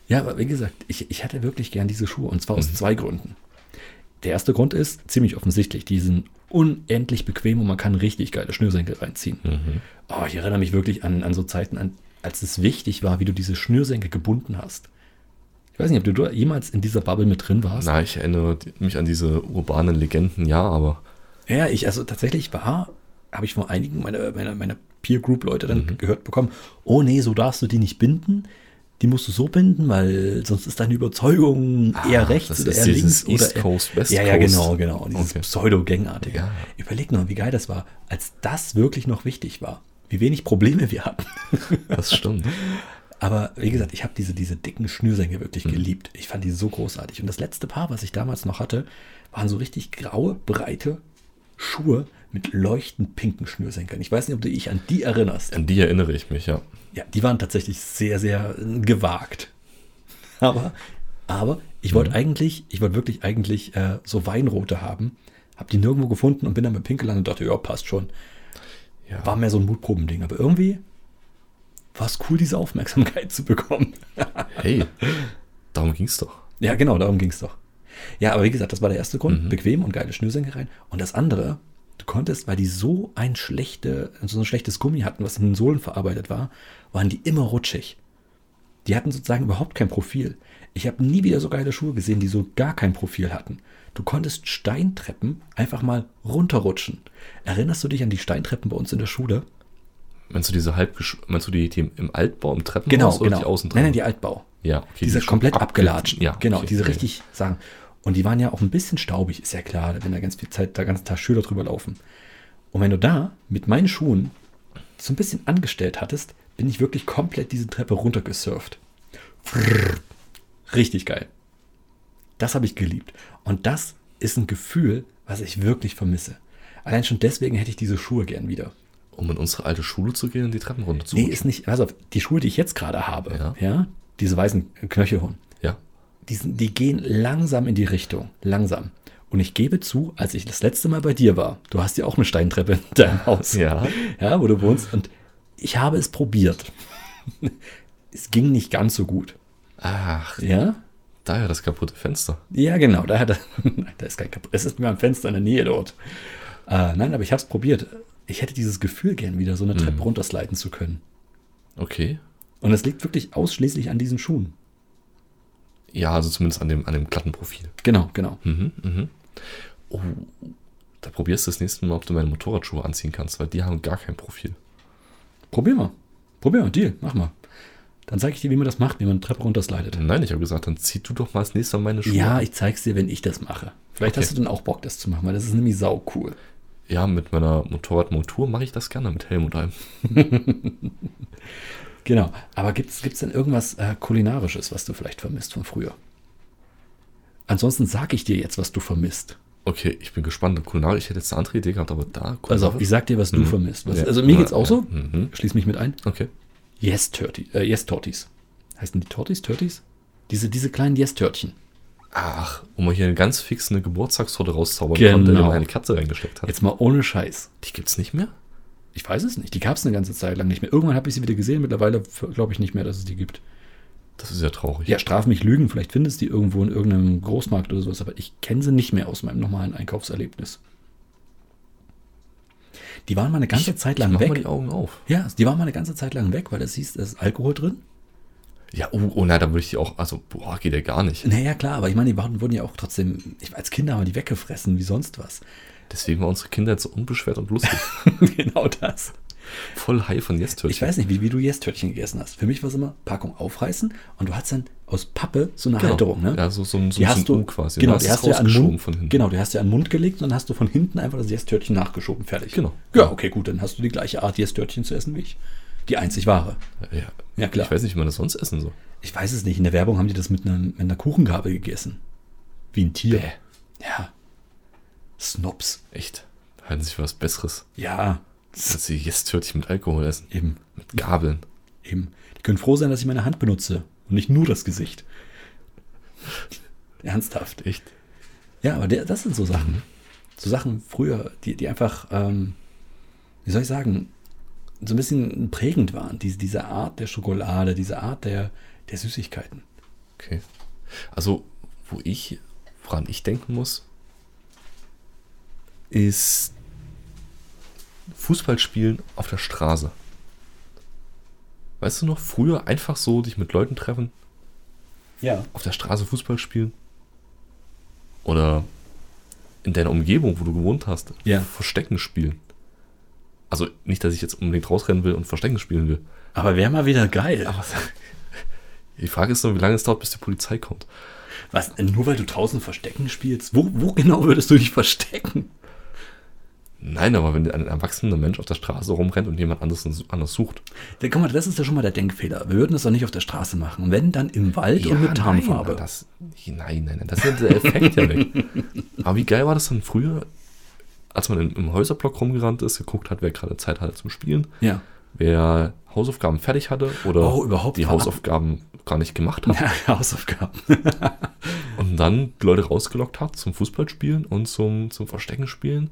Ja, aber wie gesagt, ich, ich hätte wirklich gern diese Schuhe und zwar aus Mhm. zwei Gründen. Der erste Grund ist ziemlich offensichtlich. Die sind unendlich bequem und man kann richtig geile Schnürsenkel reinziehen. Mhm. Oh, ich erinnere mich wirklich an, an so Zeiten, an, als es wichtig war, wie du diese Schnürsenkel gebunden hast. Ich weiß nicht, ob du da jemals in dieser Bubble mit drin warst. Na, ich erinnere mich an diese urbanen Legenden, ja, aber Ja, ich, also tatsächlich war, habe ich von einigen meiner, meiner, meiner Peer Group Leute dann Mhm. gehört bekommen, oh nee, so darfst du die nicht binden. Die musst du so binden, weil sonst ist deine Überzeugung eher Ah, rechts das oder eher links. East oder eher- Coast, West Ja, ja, genau, genau. Dieses Okay. Pseudo-Gangartige. Ja. Überleg nur, wie geil das war, als das wirklich noch wichtig war. Wie wenig Probleme wir hatten. das stimmt. Aber wie gesagt, ich habe diese, diese dicken Schnürsenkel wirklich Mhm. geliebt. Ich fand die so großartig. Und das letzte Paar, was ich damals noch hatte, waren so richtig graue, breite Schuhe mit leuchtend pinken Schnürsenkeln. Ich weiß nicht, ob du dich an die erinnerst. An die erinnere ich mich, ja. Ja, die waren tatsächlich sehr, sehr äh, gewagt. Aber, aber ich wollte Mhm. eigentlich, ich wollte wirklich eigentlich äh, so Weinrote haben. Hab die nirgendwo gefunden und bin dann mit Pink gelandet und dachte, ja, passt schon. ja. War mehr so ein Mutprobending. Aber irgendwie war es cool, diese Aufmerksamkeit zu bekommen. Hey, darum ging es doch. Ja, genau, darum ging es doch. Ja, aber wie gesagt, das war der erste Grund. Mhm. Bequem und geile Schnürsenkel rein. Und das andere, du konntest, weil die so ein, schlechte, so ein schlechtes Gummi hatten, was in den Sohlen verarbeitet war, waren die immer rutschig. Die hatten sozusagen überhaupt kein Profil. Ich habe nie wieder so geile Schuhe gesehen, die so gar kein Profil hatten. Du konntest Steintreppen einfach mal runterrutschen. Erinnerst du dich an die Steintreppen bei uns in der Schule? Meinst du diese halb, meinst du die, die im Altbau, im Treppenhaus Genau, oder genau. die außen nein, nein, die Altbau. Ja, okay. diese schon komplett abge- abgelatscht. Ja, genau, okay, diese ja, richtig sagen. Und die waren ja auch ein bisschen staubig, ist ja klar, wenn da ganz viel Zeit, da ganzen Tag Schüler drüber laufen. Und wenn du da mit meinen Schuhen so ein bisschen angestellt hattest, bin ich wirklich komplett diese Treppe runtergesurft. Richtig geil. Das habe ich geliebt. Und das ist ein Gefühl, was ich wirklich vermisse. Allein schon deswegen hätte ich diese Schuhe gern wieder. Um in unsere alte Schule zu gehen und die Treppen runter zu Nee, ist nicht, also die Schuhe, die ich jetzt gerade habe, Ja. ja, diese weißen Knöchelhuhn, Ja. Die, sind, die gehen langsam in die Richtung. Langsam. Und ich gebe zu, als ich das letzte Mal bei dir war, du hast ja auch eine Steintreppe in deinem Haus. Ja. Ja, wo du wohnst. Und ich habe es probiert. es ging nicht ganz so gut. Ach, Ja? daher das kaputte Fenster. Ja, genau. Da, hat er, Nein, da ist kein kaputt. Es ist mir am Fenster in der Nähe dort. Äh, nein, aber ich habe es probiert. Ich hätte dieses Gefühl gern wieder, so eine Treppe runtersliden zu können. Okay. Und es liegt wirklich ausschließlich an diesen Schuhen. Ja, also zumindest an dem, an dem glatten Profil. Genau, genau. Mhm, mhm. Oh, da probierst du das nächste Mal, ob du meine Motorradschuhe anziehen kannst, weil die haben gar kein Profil. Probier mal. Probier mal. Deal. Mach mal. Dann zeige ich dir, wie man das macht, wie man eine Treppe runterslidet. Nein, ich habe gesagt, dann zieh du doch mal das nächste Mal meine Schuhe Ja, ich zeig's dir, wenn ich das mache. Vielleicht Okay. hast du dann auch Bock, das zu machen, weil das ist nämlich sau cool. Ja, mit meiner Motorradmontur mache ich das gerne mit Helm und allem. Genau. Aber gibt's gibt's denn irgendwas äh, kulinarisches, was du vielleicht vermisst von früher? Ansonsten sage ich dir jetzt, was du vermisst. Okay, ich bin gespannt. Kulinarisch, ich hätte jetzt eine andere Idee gehabt, aber da. Also ich sag dir, was du Mhm. vermisst. Was, Ja. Also mir geht's auch ja. so. Mhm. Schließ mich mit ein. Okay. Yes, Turti, äh, yes Tortis. Heißen die Tortis? Turtis? Diese, diese kleinen Yes-Törtchen. Ach, wo man hier ganz fix eine Geburtstagstorte rauszaubern Genau. konnte, in die man eine Katze reingesteckt hat. Jetzt mal ohne Scheiß. Die gibt's nicht mehr? Ich weiß es nicht. Die gab es eine ganze Zeit lang nicht mehr. Irgendwann habe ich sie wieder gesehen. Mittlerweile glaube ich nicht mehr, dass es die gibt. Das ist ja traurig. Ja, straf mich Lügen. Vielleicht findest du die irgendwo in irgendeinem Großmarkt oder sowas. Aber ich kenne sie nicht mehr aus meinem normalen Einkaufserlebnis. Die waren mal eine ganze ich, Zeit ich lang mach mal weg. die Augen auf. Ja, die waren mal eine ganze Zeit lang weg, weil es hieß, da ist Alkohol drin. Ja, oh, oh nein, da würde ich die auch, also, boah, geht ja gar nicht. Naja, klar, aber ich meine, die wurden ja auch trotzdem, ich, als Kinder haben wir die weggefressen, wie sonst was. Deswegen war unsere Kindheit so unbeschwert und lustig. genau das. Voll high von Ich Yes-Törtchen. weiß nicht, wie, wie du Yes-Törtchen gegessen hast. Für mich war es immer Packung aufreißen und du hast dann aus Pappe so eine Genau. Halterung, ne? Ja, so, so, ein- so, die so hast ein du quasi. Genau, Dann die hast du ja an Mund, von hinten. Genau, die hast du ja an den Mund gelegt und dann hast du von hinten einfach das Yes-Törtchen nachgeschoben, fertig. Genau. Ja, okay, gut, dann hast du die gleiche Art Yes-Törtchen zu essen wie ich. Die einzig wahre. Ja, Ja, klar. Ich weiß nicht, wie man das sonst essen soll. Ich weiß es nicht. In der Werbung haben die das mit einer, mit einer Kuchengabel gegessen. Wie ein Tier. Bäh. Ja. Snobs. Echt. Halten sich für was Besseres. Ja. Dass sie jetzt hört ich mit Alkohol essen. Eben, Mit Gabeln. eben. Die können froh sein, dass ich meine Hand benutze und nicht nur das Gesicht. Ernsthaft. Echt? Ja, aber der, das sind so Sachen. So Sachen früher, die, die einfach, ähm, wie soll ich sagen, so ein bisschen prägend waren. Diese, diese Art der Schokolade, diese Art der, der Süßigkeiten. Okay. Also, wo ich, woran ich denken muss, ist Fußballspielen auf der Straße. Weißt du noch, früher einfach so dich mit Leuten treffen, Ja. auf der Straße Fußball spielen? Oder in deiner Umgebung, wo du gewohnt hast, Ja. Verstecken spielen. Also nicht, dass ich jetzt unbedingt rausrennen will und Verstecken spielen will. Aber wäre mal wieder geil. Aber die Frage ist nur, wie lange es dauert, bis die Polizei kommt. Was, nur weil du draußen Verstecken spielst? Wo, wo genau würdest du dich verstecken? Nein, aber wenn ein erwachsener Mensch auf der Straße rumrennt und jemand anderes, anders sucht. Ja, guck mal, das ist ja schon mal der Denkfehler. Wir würden das doch nicht auf der Straße machen. Wenn, dann im Wald und mit Tarnfarbe. Nein, das, nein, nein, nein, das ist ja der Effekt ja weg. Aber wie geil war das dann früher, als man im, im Häuserblock rumgerannt ist, geguckt hat, wer gerade Zeit hatte zum Spielen, ja. wer Hausaufgaben fertig hatte oder Oh, überhaupt die Hausaufgaben gar nicht gemacht hat. ja, Hausaufgaben. Und dann die Leute rausgelockt hat zum Fußballspielen und zum, zum Verstecken spielen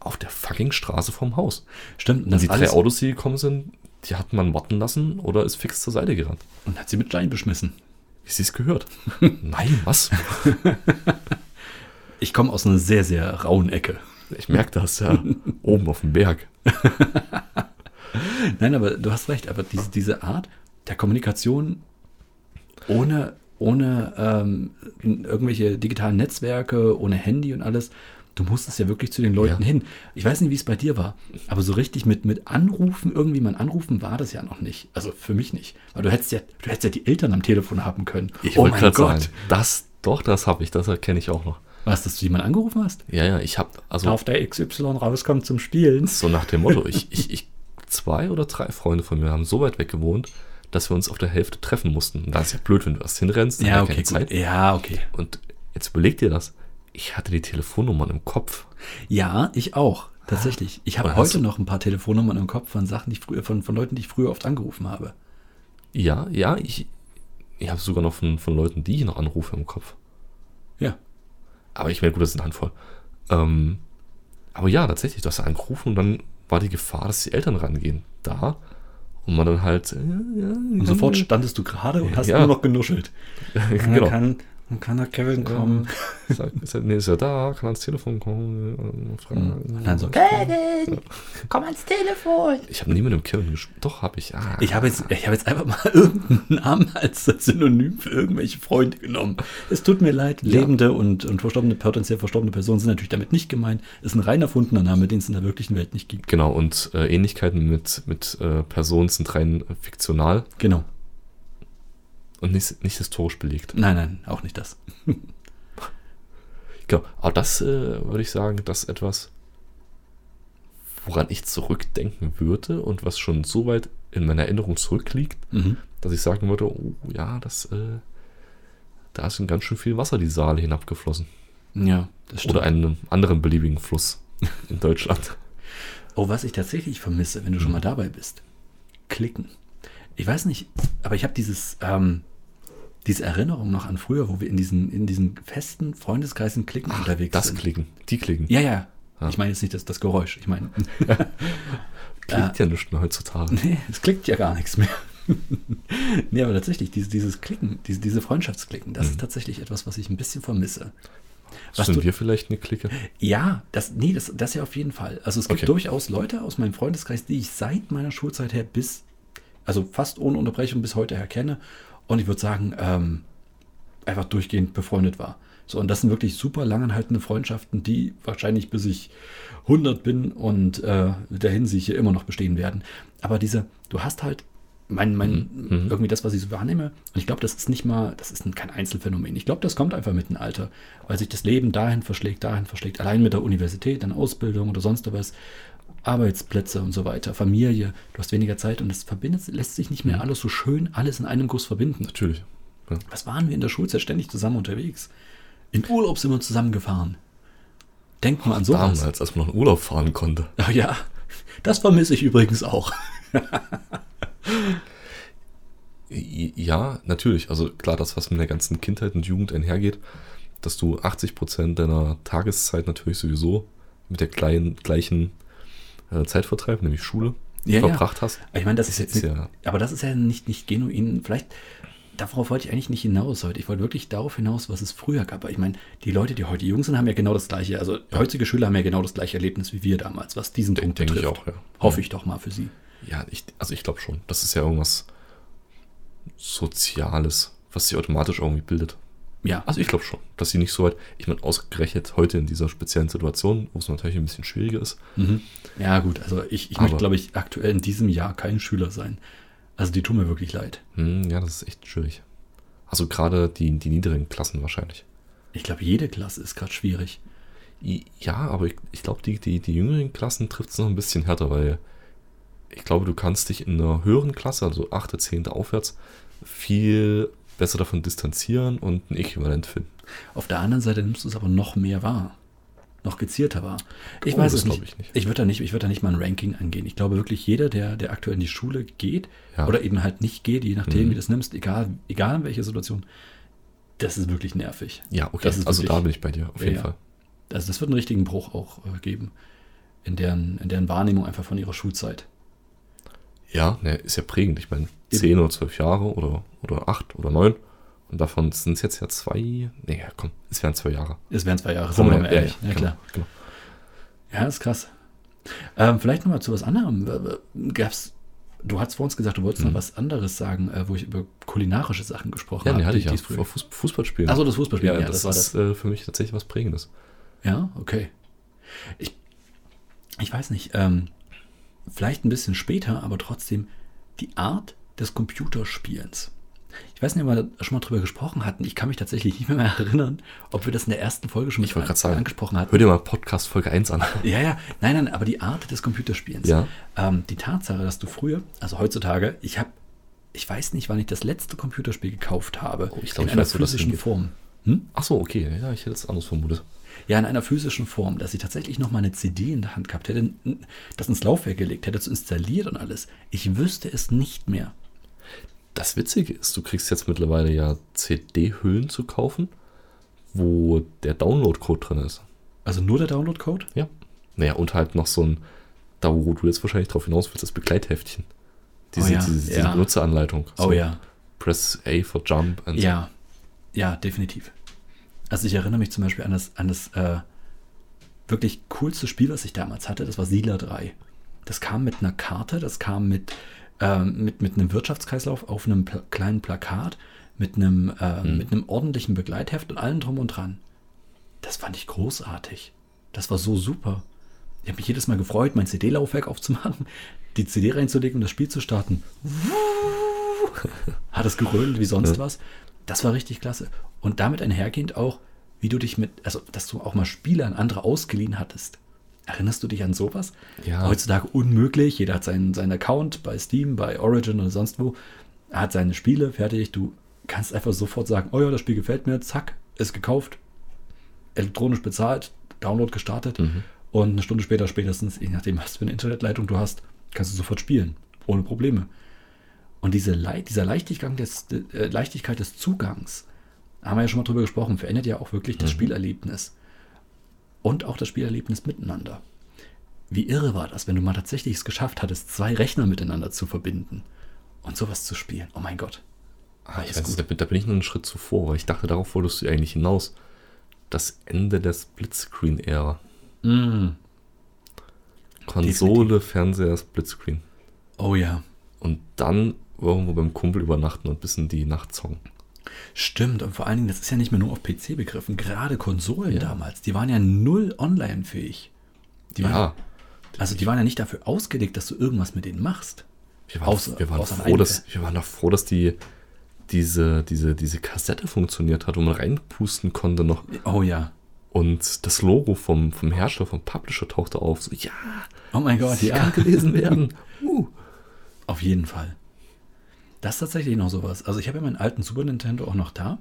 auf der fucking Straße vorm Haus. Stimmt, und das die drei Autos, die gekommen sind, die hat man warten lassen oder ist fix zur Seite gerannt. und hat sie mit Stein beschmissen. Wie sie es gehört. Nein, was? Ich komme aus einer sehr, sehr rauen Ecke. Ich merke das ja oben auf dem Berg. Nein, aber du hast recht, aber diese, diese Art der Kommunikation ohne, ohne ähm, irgendwelche digitalen Netzwerke, ohne Handy und alles, du musstest ja wirklich zu den Leuten Ja. hin. Ich weiß nicht, wie es bei dir war, aber so richtig mit, mit Anrufen, irgendwie mal anrufen war das ja noch nicht. Also für mich nicht. Weil du hättest ja, du hättest ja die Eltern am Telefon haben können. Ich oh mein Gott. sagen, das, doch, das habe ich, das erkenne ich auch noch. Was, dass du jemanden angerufen hast? Ja, ja, ich habe, also Auf der XY rauskommt zum Spielen. so nach dem Motto, ich, ich, ich, zwei oder drei Freunde von mir haben so weit weg gewohnt, dass wir uns auf der Hälfte treffen mussten. Und das ist ja blöd, wenn du erst hinrennst, Ja, okay, keine Zeit. gut. Ja, okay. Und jetzt überleg dir das. Ich hatte die Telefonnummern im Kopf. Ja, ich auch. Tatsächlich. Ich habe heute noch ein paar Telefonnummern im Kopf von Sachen, die ich früher, von, von Leuten, die ich früher oft angerufen habe. Ja, ja, ich, ich habe sogar noch von, von Leuten, die ich noch anrufe im Kopf. Ja. Aber ich meine, gut, das ist eine Handvoll. Ähm, aber ja, tatsächlich, du hast angerufen und dann war die Gefahr, dass die Eltern rangehen. Da. Und man dann halt. äh, ja, Und sofort standest du gerade und hast Ja. nur noch genuschelt. genau. kann, dann kann der Kevin kommen. Ja, sag, sag, nee, ist er da? Kann ans Telefon kommen? äh, fragen. Und dann so, Kevin, komm ans Telefon. Ich habe nie mit dem Kevin gesprochen. Doch, habe ich. Ah, ich habe jetzt, ich habe jetzt einfach mal irgendeinen Namen als Synonym für irgendwelche Freunde genommen. Es tut mir leid, Ja. lebende und, und verstorbene, potenziell verstorbene Personen sind natürlich damit nicht gemeint. Ist ein rein erfundener Name, den es in der wirklichen Welt nicht gibt. Genau, und äh, Ähnlichkeiten mit, mit äh, Personen sind rein fiktional Genau. Und nicht, nicht historisch belegt. Nein, nein, auch nicht das. Genau, aber das äh, würde ich sagen, das ist etwas, woran ich zurückdenken würde und was schon so weit in meiner Erinnerung zurückliegt, Mhm. dass ich sagen würde, oh ja, das, äh, da ist ein ganz schön viel Wasser die Saale hinabgeflossen. Ja, das stimmt. Oder einen anderen beliebigen Fluss in Deutschland. Oh, was ich tatsächlich vermisse, wenn du schon mal dabei bist. Klicken. Ich weiß nicht, aber ich habe dieses, ähm, diese Erinnerung noch an früher, wo wir in diesen, in diesen festen Freundeskreisen klicken unterwegs Das sind. Klicken, die Klicken. Ja, ja. Ja. Ich meine jetzt nicht das, das Geräusch. Ich meine, Klickt ja nicht mehr heutzutage. nee, es klickt ja gar nichts mehr. nee, aber tatsächlich, dieses, dieses Klicken, diese, diese Freundschaftsklicken, das ist tatsächlich etwas, was ich ein bisschen vermisse. Was Sind du- wir vielleicht eine Clique? Ja, das, nee, das, das ja auf jeden Fall. Also es gibt Okay. durchaus Leute aus meinem Freundeskreis, die ich seit meiner Schulzeit her bis, also fast ohne Unterbrechung bis heute her kenne. Und ich würde sagen, ähm, einfach durchgehend befreundet war. So, und das sind wirklich super langanhaltende Freundschaften, die wahrscheinlich bis ich 100 bin und äh, dahin sich hier immer noch bestehen werden. Aber diese, du hast halt mein, mein, Mhm. irgendwie das, was ich so wahrnehme. Und ich glaube, das ist nicht mal, das ist ein- kein Einzelfenomen. Ich glaube, das kommt einfach mit dem Alter, weil sich das Leben dahin verschlägt, dahin verschlägt. Allein mit der Universität, dann Ausbildung oder sonst was, Arbeitsplätze und so weiter, Familie. Du hast weniger Zeit und es verbindet, lässt sich nicht mehr Mhm. alles so schön, alles in einem Guss verbinden. Natürlich. Ja. Was waren wir in der Schulzeit ständig zusammen unterwegs? In Urlaub sind wir zusammengefahren. Denk mal an sowas. Damals, als man noch in Urlaub fahren konnte. Oh ja, Das vermisse ich übrigens auch. Ja, natürlich. Also klar, das, was mit der ganzen Kindheit und Jugend einhergeht, dass du 80% deiner Tageszeit natürlich sowieso mit der kleinen, gleichen Zeitvertreib, nämlich Schule, Ja, verbracht ja. hast. Ich meine, das ist jetzt Ist nicht, ja- aber das ist ja nicht, nicht genuin. Vielleicht, darauf wollte ich eigentlich nicht hinaus heute. Ich wollte wirklich darauf hinaus, was es früher gab. Aber ich meine, die Leute, die heute jung sind, haben ja genau das Gleiche. Also heutige Schüler haben ja genau das gleiche Erlebnis wie wir damals, was diesen Denk- Punkt denk ich betrifft. auch, ja. Hoffe ich doch mal für sie. Ja, ich, also ich glaube schon. Das ist ja irgendwas Soziales, was sich automatisch irgendwie bildet. Ja, Also ich glaube schon, dass sie nicht so weit, ich meine, ausgerechnet heute in dieser speziellen Situation, wo es natürlich ein bisschen schwieriger ist. Mhm. Ja, gut, also ich, ich Aber- möchte, glaube ich, aktuell in diesem Jahr kein Schüler sein. Also die tun mir wirklich leid. Hm, ja, das ist echt schwierig. Also gerade die, die niedrigen Klassen wahrscheinlich. Ich glaube, jede Klasse ist gerade schwierig. Ja, aber ich, ich glaube, die, die, die jüngeren Klassen trifft es noch ein bisschen härter, weil ich glaube, du kannst dich in einer höheren Klasse, also 8., 10. aufwärts, viel besser davon distanzieren und ein Äquivalent finden. Auf der anderen Seite nimmst du es aber noch mehr wahr. Noch gezielter wahr. Ich Oh, weiß es nicht. ich nicht. Ich würde da nicht, ich würde da nicht mal ein Ranking angehen. Ich glaube wirklich, jeder, der, der aktuell in die Schule geht Ja. oder eben halt nicht geht, je nachdem, Mhm. wie du das nimmst, egal, egal in welcher Situation, das ist wirklich nervig. Ja, okay, Das ist also wirklich- da bin ich bei dir, auf jeden Ja. Fall. Also das wird einen richtigen Bruch auch äh, geben. In deren, in deren Wahrnehmung einfach von ihrer Schulzeit. Ja, ne, ist ja prägend. Ich meine. 10 oder 12 Jahre oder, oder 8 oder 9. Und davon sind es jetzt ja zwei. Nee, ja, komm, es wären zwei Jahre. Es wären zwei Jahre, sagen wir ja, mal ehrlich. Ja, genau, klar. Genau. Ja, ist krass. Ähm, vielleicht nochmal zu was anderem. Gab's, du hast vor uns gesagt, du wolltest Mhm. noch was anderes sagen, äh, wo ich über kulinarische Sachen gesprochen Ja, habe. ne, hatte ich ja. Vor Fuß, Fußballspielen. Achso, das Fußballspiel. ja, Ja, das, das, war ist das. Äh, für mich tatsächlich was Prägendes. Ja, okay. Ich, ich weiß nicht, ähm, vielleicht ein bisschen später, aber trotzdem die Art des Computerspielens. Ich weiß nicht, ob wir da schon mal drüber gesprochen hatten. Ich kann mich tatsächlich nicht mehr, erinnern, ob wir das in der ersten Folge schon Ich gerade sagen, angesprochen hatten. Hör dir mal Podcast Folge 1 an. Ja, ja, nein, nein, aber die Art des Computerspielens. Ja. Ähm, die Tatsache, dass du früher, also heutzutage, ich habe, ich weiß nicht, wann ich das letzte Computerspiel gekauft habe. Oh, ich glaub, in ich einer weiß, physischen. Form. Hm? Ach so, okay. Ja, ich hätte es anders vermutet. Ja, in einer physischen Form, dass ich tatsächlich noch mal eine CD in der Hand gehabt hätte, das ins Laufwerk gelegt hätte, zu installiert und alles. Ich wüsste es nicht mehr. Das Witzige ist, du kriegst jetzt mittlerweile ja CD-Hüllen zu kaufen, wo der Download-Code drin ist. Also nur der Download-Code? Ja. Naja, und halt noch so ein, da wo du jetzt wahrscheinlich drauf hinaus willst, das Begleitheftchen. Diese, Oh ja, diese, diese ja. Benutzeranleitung. Oh So, ja. Press A for Jump. and so. Ja, ja, definitiv. Also ich erinnere mich zum Beispiel an das, an das äh, wirklich coolste Spiel, was ich damals hatte, das war Siedler 3. Das kam mit einer Karte, das kam mit, ähm, mit, mit einem Wirtschaftskreislauf auf einem pla kleinen Plakat, mit einem, äh, Mhm. mit einem ordentlichen Begleitheft und allem drum und dran. Das fand ich großartig. Das war so super. Ich habe mich jedes Mal gefreut, mein CD-Laufwerk aufzumachen, die CD reinzulegen und das Spiel zu starten. Hat es gerölt wie sonst was. Das war richtig klasse. Und damit einhergehend auch, wie du dich mit, also dass du auch mal Spiele an andere ausgeliehen hattest. Erinnerst du dich an sowas? Ja. Heutzutage unmöglich. Jeder hat seinen, seinen Account bei Steam, bei Origin oder sonst wo. Er hat seine Spiele fertig. Du kannst einfach sofort sagen, oh ja, das Spiel gefällt mir, zack, ist gekauft, elektronisch bezahlt, Download gestartet Mhm. und eine Stunde später spätestens, je nachdem, was für eine Internetleitung du hast, kannst du sofort spielen, ohne Probleme. Und diese Le dieser Leichtigkeit des, äh, Leichtigkeit des Zugangs, haben wir ja schon mal drüber gesprochen, verändert ja auch wirklich das Mhm. Spielerlebnis. Und auch das Spielerlebnis miteinander. Wie irre war das, wenn du mal tatsächlich es geschafft hattest, zwei Rechner miteinander zu verbinden und sowas zu spielen. Oh mein Gott. Ah, ich weiß, da, bin- da bin ich noch einen Schritt zuvor, weil ich dachte, darauf wolltest du eigentlich hinaus. Das Ende der Splitscreen-Ära. Mm. Konsole, Fernseher, Splitscreen. Oh ja. Und dann irgendwo beim Kumpel übernachten und bis in die Nacht zocken. Stimmt, und vor allen Dingen, das ist ja nicht mehr nur auf PC begriffen. Gerade Konsolen Ja. damals, die waren ja null online-fähig. Die waren, Ja, Also die waren ja nicht dafür ausgelegt, dass du irgendwas mit denen machst. wir waren, Außer- wir waren froh, dass, wir waren doch froh, dass die, diese, diese, diese Kassette funktioniert hat, wo man reinpusten konnte noch. Oh ja. Und das Logo vom, vom Hersteller, vom Publisher tauchte auf. So, ja, Oh mein Gott, ja. kann gelesen werden. Uh. Auf jeden Fall. Das ist tatsächlich noch sowas. Also ich habe ja meinen alten Super Nintendo auch noch da.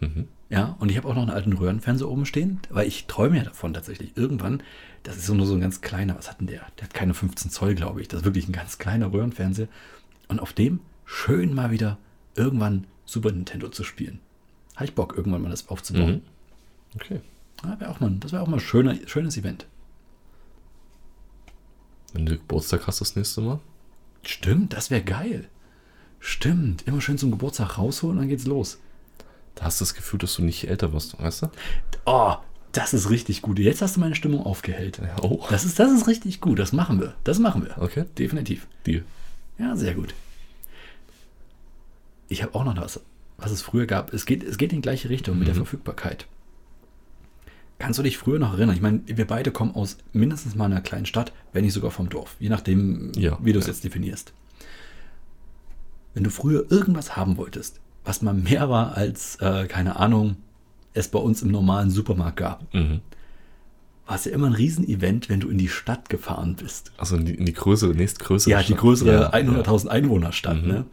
Mhm. Ja, und ich habe auch noch einen alten Röhrenfernseher oben stehen, weil ich träume ja davon tatsächlich. Irgendwann, das ist so nur so ein ganz kleiner, was hat denn der? Der hat keine 15 Zoll, glaube ich. Das ist wirklich ein ganz kleiner Röhrenfernseher. Und auf dem schön mal wieder irgendwann Super Nintendo zu spielen. Habe ich Bock, irgendwann mal das aufzubauen. Mhm. Okay. Ja, wär auch mal, das wäre auch mal ein schöner, schönes Event. Wenn du Geburtstag hast das nächste Mal. Stimmt, das wäre geil. Stimmt, immer schön zum Geburtstag rausholen dann geht's los. Da hast du das Gefühl, dass du nicht älter wirst, weißt du? Oh, das ist richtig gut. Jetzt hast du meine Stimmung aufgehellt. Ja, oh. Das ist, das ist richtig gut. Das machen wir. Das machen wir. Okay. Definitiv. Deal. Ja, sehr gut. Ich habe auch noch was, was es früher gab. Es geht, es geht in die gleiche Richtung mit der Verfügbarkeit. Kannst du dich früher noch erinnern? Ich meine, wir beide kommen aus mindestens mal einer kleinen Stadt, wenn nicht sogar vom Dorf, je nachdem, Ja, wie du es ja. jetzt definierst. Wenn du früher irgendwas haben wolltest, was mal mehr war als, äh, keine Ahnung, es bei uns im normalen Supermarkt gab, Mhm. war es ja immer ein Riesenevent, wenn du in die Stadt gefahren bist. Also in die, in die größere, nächstgrößere Ja, die Stadt. größere Ja, 100.000 Einwohnerstadt. Mhm. Ne?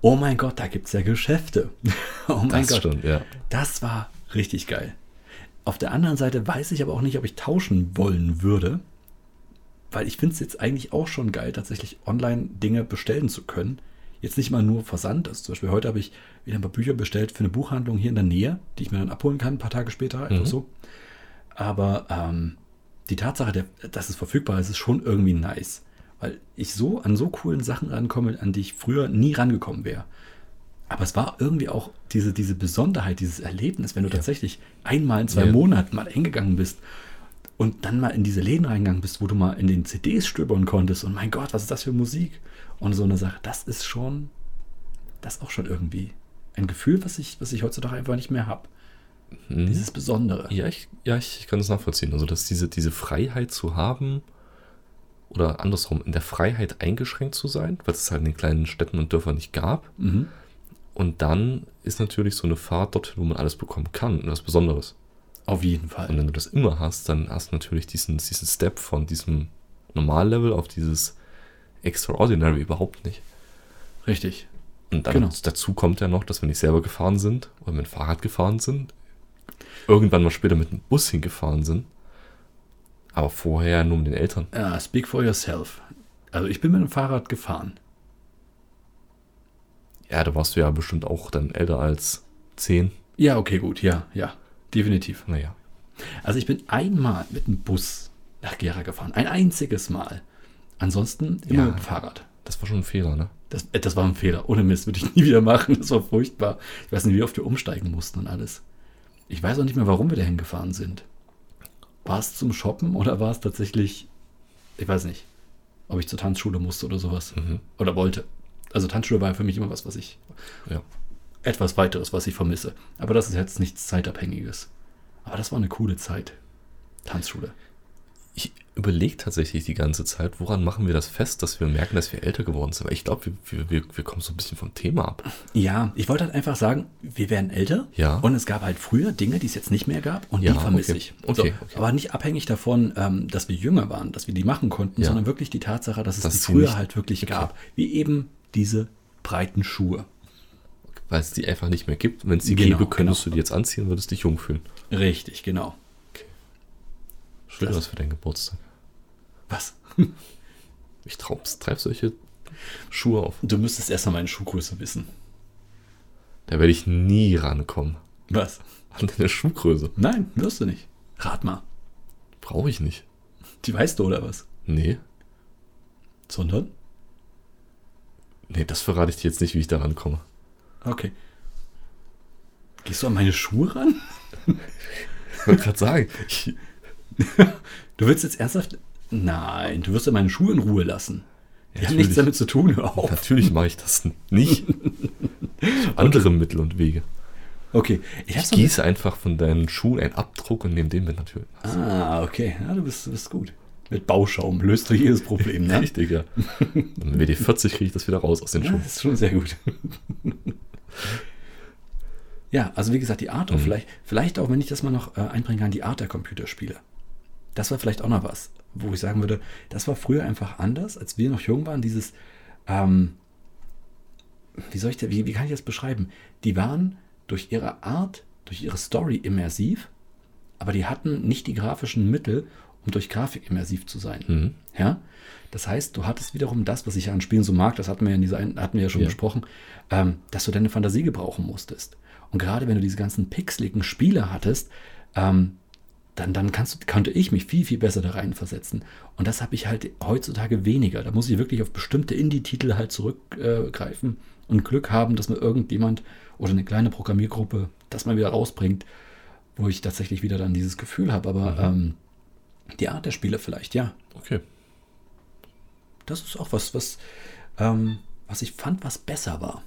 Oh mein Gott, da gibt es ja Geschäfte. oh Ja, mein das Gott. stimmt, ja. Das war richtig geil. Auf der anderen Seite weiß ich aber auch nicht, ob ich tauschen wollen würde, weil ich finde es jetzt eigentlich auch schon geil, tatsächlich online Dinge bestellen zu können. Jetzt nicht mal nur Versand. Also zum Beispiel heute habe ich wieder ein paar Bücher bestellt für eine Buchhandlung hier in der Nähe, die ich mir dann abholen kann, ein paar Tage später, einfach Mhm. so. Aber ähm, die Tatsache, der, dass es verfügbar ist, ist schon irgendwie nice. Weil ich so an so coolen Sachen rankomme, an die ich früher nie rangekommen wäre. Aber es war irgendwie auch diese, diese Besonderheit, dieses Erlebnis, wenn du tatsächlich einmal in zwei Ja. Monaten mal hingegangen bist und dann mal in diese Läden reingegangen bist, wo du mal in den CDs stöbern konntest und mein Gott, was ist das für Musik? Und so eine Sache, das ist schon, das ist auch schon irgendwie ein Gefühl, was ich, was ich heutzutage einfach nicht mehr habe. Mhm. Dieses Besondere. Ja, ich, ja, ich, ich kann das nachvollziehen. Also, dass diese, diese Freiheit zu haben oder andersrum, in der Freiheit eingeschränkt zu sein, weil es halt in den kleinen Städten und Dörfern nicht gab. Mhm. Und dann ist natürlich so eine Fahrt dort, wo man alles bekommen kann und was Besonderes. Auf jeden Und Fall. wenn du das immer hast, dann hast du natürlich diesen, diesen Step von diesem Normallevel auf dieses Extraordinary überhaupt nicht. Richtig. Und dann Genau. dazu kommt ja noch, dass wir nicht selber gefahren sind oder mit dem Fahrrad gefahren sind, irgendwann mal später mit dem Bus hingefahren sind, aber vorher nur mit den Eltern. Ja, speak for yourself. Also ich bin mit dem Fahrrad gefahren. Ja, da warst du ja bestimmt auch dann älter als 10. Ja, okay, gut. Ja, ja. Definitiv. Naja. Also ich bin einmal mit dem Bus nach Gera gefahren. Ein einziges Mal. Ansonsten immer Ja. mit dem Fahrrad. Das war schon ein Fehler, ne? Das, äh, das war ein Fehler. Ohne Mist würde ich nie wieder machen. Das war furchtbar. Ich weiß nicht, wie oft wir umsteigen mussten und alles. Ich weiß auch nicht mehr, warum wir dahin gefahren sind. War es zum Shoppen oder war es tatsächlich, ich weiß nicht, ob ich zur Tanzschule musste oder sowas. Mhm. Oder wollte. Also Tanzschule war für mich immer was, was ich, Ja. etwas weiteres, was ich vermisse. Aber das ist jetzt nichts Zeitabhängiges. Aber das war eine coole Zeit. Tanzschule. Ich überlege tatsächlich die ganze Zeit, woran machen wir das fest, dass wir merken, dass wir älter geworden sind. Aber ich glaube, wir, wir, wir, kommen so ein bisschen vom Thema ab. Ja, ich wollte halt einfach sagen, wir werden älter. Ja. Und es gab halt früher Dinge, die es jetzt nicht mehr gab. Und Ja, die vermisse okay. ich. Okay, so, okay. Aber nicht abhängig davon, ähm, dass wir jünger waren, dass wir die machen konnten, Ja. sondern wirklich die Tatsache, dass es Dass die früher nicht- halt wirklich gab. Wie eben diese breiten Schuhe. Weil es die einfach nicht mehr gibt. Wenn es die Genau, gäbe, könntest genau. du die jetzt anziehen, würdest dich jung fühlen. Richtig, genau. Will Das- was für deinen Geburtstag. Was? Ich treib, treib solche Schuhe auf. Du müsstest erst mal meine Schuhgröße wissen. Da werde ich nie rankommen. Was? An deine Schuhgröße. Nein, wirst du nicht. Rat mal. Brauche ich nicht. Die weißt du, oder was? Nee. Sondern? Nee, das verrate ich dir jetzt nicht, wie ich da rankomme. Okay. Gehst du an meine Schuhe ran? Ich wollte gerade sagen, ich, Du willst jetzt ernsthaft. Nein, du wirst ja meine Schuhe in Ruhe lassen. Die haben natürlich. nichts damit zu tun, hör auf. natürlich mache ich das nicht. Andere Mittel und Wege. Okay, ich Ich gieße einfach von deinen Schuhen einen Abdruck und nehme den mit natürlich. Ah, okay. Ja, du bist, du bist gut. Mit Bauschaum löst du jedes Problem, ne? Richtig, ja. Mit WD-40 kriege ich das wieder raus aus den Ja, Schuhen. das ist schon sehr gut. ja, also wie gesagt, die Art auch Mhm. vielleicht, vielleicht auch, wenn ich das mal noch äh, einbringen kann, die Art der Computerspiele. Das war vielleicht auch noch was, wo ich sagen würde, das war früher einfach anders, als wir noch jung waren. Dieses, ähm, wie soll ich da, wie, wie kann ich das beschreiben? Die waren durch ihre Art, durch ihre Story immersiv, aber die hatten nicht die grafischen Mittel, um durch Grafik immersiv zu sein. Mhm. Ja? Das heißt, du hattest wiederum das, was ich ja an Spielen so mag, das hatten wir ja, in dieser, hatten wir ja schon Ja. besprochen, ähm, dass du deine Fantasie gebrauchen musstest. Und gerade wenn du diese ganzen pixeligen Spiele hattest, ähm, dann, dann kannst konnte ich mich viel, viel besser da reinversetzen. Und das habe ich halt heutzutage weniger. Da muss ich wirklich auf bestimmte Indie-Titel halt zurückgreifen und Glück haben, dass mir irgendjemand oder eine kleine Programmiergruppe das mal wieder rausbringt, wo ich tatsächlich wieder dann dieses Gefühl habe. Aber ähm, die Art der Spiele vielleicht, ja. Okay. Das ist auch was, was, ähm, was ich fand, was besser war.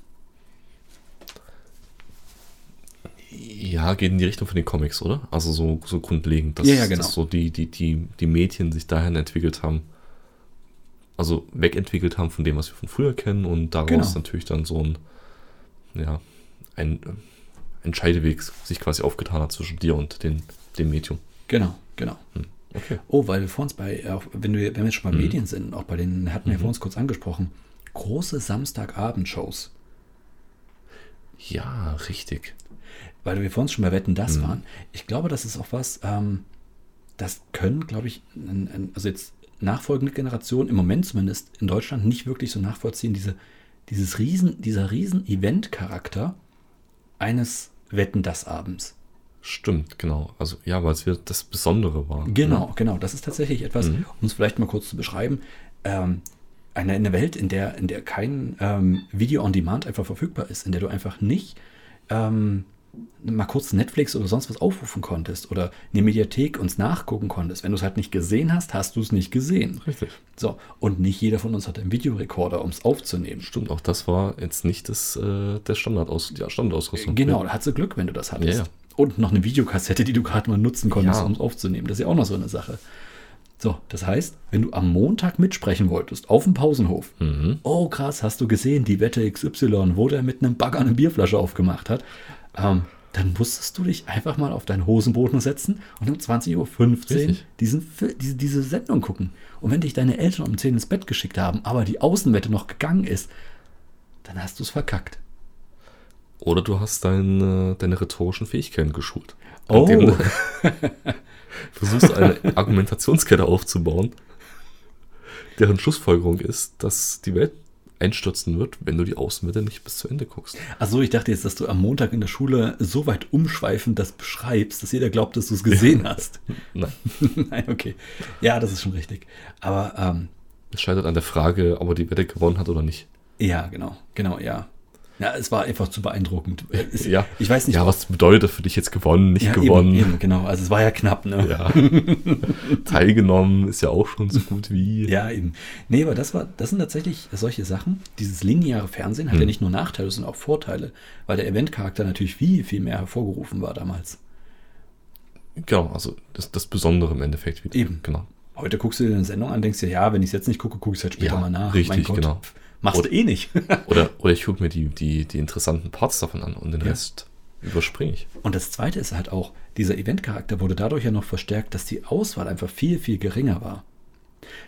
Ja, geht in die Richtung von den Comics, oder? Also so, so grundlegend, dass, Ja, ja, genau. dass so die, die, die, die Mädchen sich dahin entwickelt haben. Also wegentwickelt haben von dem, was wir von früher kennen und daraus Genau. natürlich dann so ein, ja, ein, äh, ein Scheideweg sich quasi aufgetan hat zwischen dir und den, dem Medium. Genau, genau. Okay. Oh, weil wir vor uns bei, auch wenn wir, wenn wir jetzt schon bei Mhm. Medien sind, auch bei den, hatten wir vor uns kurz angesprochen, große Samstagabendshows. Ja, richtig. Weil wir vor uns schon bei Wetten das Mhm. waren. Ich glaube, das ist auch was, ähm, das können, glaube ich, n- n- also jetzt nachfolgende Generationen, im Moment zumindest in Deutschland, nicht wirklich so nachvollziehen, diese, dieses riesen, dieser riesen Event-Charakter eines Wetten das Abends. Stimmt, genau. Also ja, weil es das Besondere war. Genau, genau. Das ist tatsächlich etwas, Mhm. um es vielleicht mal kurz zu beschreiben. Ähm, eine, eine Welt, in der, in der kein ähm, Video on Demand einfach verfügbar ist, in der du einfach nicht ähm, mal kurz Netflix oder sonst was aufrufen konntest oder eine Mediathek uns nachgucken konntest. Wenn du es halt nicht gesehen hast, hast du es nicht gesehen. Richtig. So, und nicht jeder von uns hat einen Videorekorder, um es aufzunehmen. Stimmt, auch das war jetzt nicht das, äh, der Standardaus die Standardausrüstung. Genau, da hattest du Glück, wenn du das hattest. Ja, ja. Und noch eine Videokassette, die du gerade mal nutzen konntest, Ja. um es aufzunehmen. Das ist ja auch noch so eine Sache. So, das heißt, wenn du am Montag mitsprechen wolltest, auf dem Pausenhof, Mhm. oh krass, hast du gesehen, die Wette XY, wo der mit einem Bagger eine Bierflasche aufgemacht hat, ähm, dann musstest du dich einfach mal auf deinen Hosenboden setzen und um 20.15 Uhr diesen, diese, diese Sendung gucken. Und wenn dich deine Eltern um 10 ins Bett geschickt haben, aber die Außenwette noch gegangen ist, dann hast du es verkackt. Oder du hast dein, äh, deine rhetorischen Fähigkeiten geschult. Oh. Du versuchst eine Argumentationskette aufzubauen, deren Schlussfolgerung ist, dass die Welt einstürzen wird, wenn du die Außenwette nicht bis zu Ende guckst. Achso, ich dachte jetzt, dass du am Montag in der Schule so weit umschweifend das beschreibst, dass jeder glaubt, dass du es gesehen hast. Nein, Nein, okay. Ja, das ist schon richtig. Aber ähm, es scheitert an der Frage, ob er die Wette gewonnen hat oder nicht. ja, genau, genau, ja. Ja, es war einfach zu beeindruckend. Es, Ja. Ich weiß nicht, Ja, was bedeutet für dich jetzt gewonnen, nicht ja, gewonnen? Eben, eben, genau. Also es war ja knapp, ne? Ja. Teilgenommen ist ja auch schon so gut wie. Ja, eben. Nee, aber das war, das sind tatsächlich solche Sachen. Dieses lineare Fernsehen hat Hm. ja nicht nur Nachteile, sondern auch Vorteile, weil der Eventcharakter natürlich viel, viel mehr hervorgerufen war damals. Genau, also das, das Besondere im Endeffekt wieder. Eben. Genau. Heute guckst du dir eine Sendung an, denkst dir, ja, wenn ich es jetzt nicht gucke, gucke ich es halt später Ja, mal nach. richtig, genau. Machst du Oder- eh nicht. Oder, oder ich gucke mir die, die, die interessanten Parts davon an und den Ja. Rest überspringe ich. Und das Zweite ist halt auch, dieser Eventcharakter wurde dadurch ja noch verstärkt, dass die Auswahl einfach viel, viel geringer war.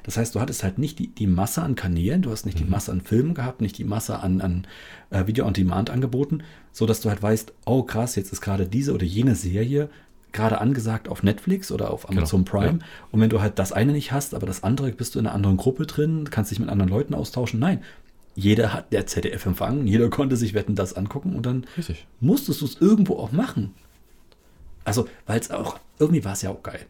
Das heißt, du hattest halt nicht die, die Masse an Kanälen, du hast nicht die Masse an Filmen gehabt, nicht die Masse an, an äh, Video-on-Demand-Angeboten, sodass du halt weißt, oh krass, jetzt ist gerade diese oder jene Serie gerade angesagt auf Netflix oder auf Amazon Genau, Prime. Und wenn du halt das eine nicht hast, aber das andere bist du in einer anderen Gruppe drin, kannst dich mit anderen Leuten austauschen. Nein, jeder hat der ZDF empfangen, jeder konnte sich Wetten das angucken und dann Richtig. musstest du es irgendwo auch machen. Also, weil es auch, irgendwie war es ja auch geil.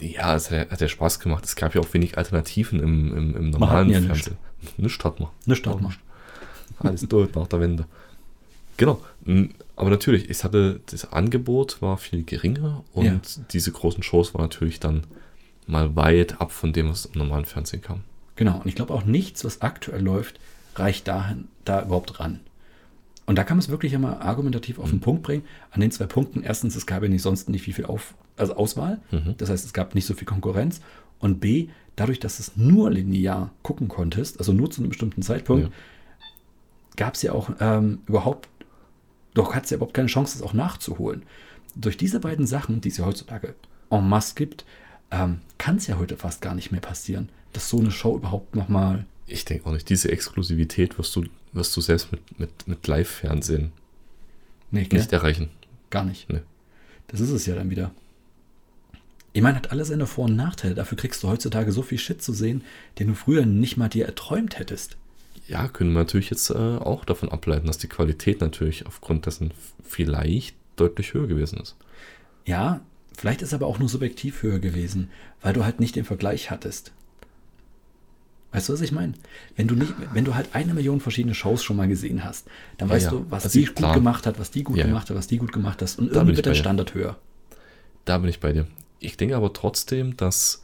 Ja, es hat, hat ja Spaß gemacht. Es gab ja auch wenig Alternativen im, im, im normalen ja Fernsehen. Nichts hat man. Nicht hat man. Alles tot nach der Wende. Genau. Aber natürlich, es hatte, das Angebot war viel geringer und Ja. diese großen Shows waren natürlich dann mal weit ab von dem, was im normalen Fernsehen kam. Genau, und ich glaube auch nichts, was aktuell läuft, reicht dahin, da überhaupt ran. Und da kann man es wirklich einmal argumentativ auf den Punkt bringen. An den zwei Punkten, erstens, es gab ja nicht sonst nicht viel, viel auf, also Auswahl. Mhm. Das heißt, es gab nicht so viel Konkurrenz. Und B, dadurch, dass es nur linear gucken konntest, also nur zu einem bestimmten Zeitpunkt, Ja. gab es ja auch ähm, überhaupt, doch hat es ja überhaupt keine Chance, das auch nachzuholen. Durch diese beiden Sachen, die es ja heutzutage en masse gibt, ähm, kann es ja heute fast gar nicht mehr passieren, dass so eine Show überhaupt nochmal. Ich denke auch nicht, diese Exklusivität wirst du, wirst du selbst mit, mit, mit Live-Fernsehen Nee, nicht erreichen. gar nicht. Nee. Das ist es ja dann wieder. Ich meine, hat alles seine Vor- und Nachteile. Dafür kriegst du heutzutage so viel Shit zu sehen, den du früher nicht mal dir erträumt hättest. Ja, können wir natürlich jetzt äh, auch davon ableiten, dass die Qualität natürlich aufgrund dessen vielleicht deutlich höher gewesen ist. Ja, vielleicht ist aber auch nur subjektiv höher gewesen, weil du halt nicht den Vergleich hattest. Weißt du, was ich meine? Wenn du nicht, wenn du halt eine Million verschiedene Shows schon mal gesehen hast, dann Ja, weißt ja. du, was Also die klar. gut gemacht hat, was die gut Ja, gemacht hat, was die gut gemacht hat. Und bin irgendwie wird der. Standard höher. Da bin ich bei dir. Ich denke aber trotzdem, dass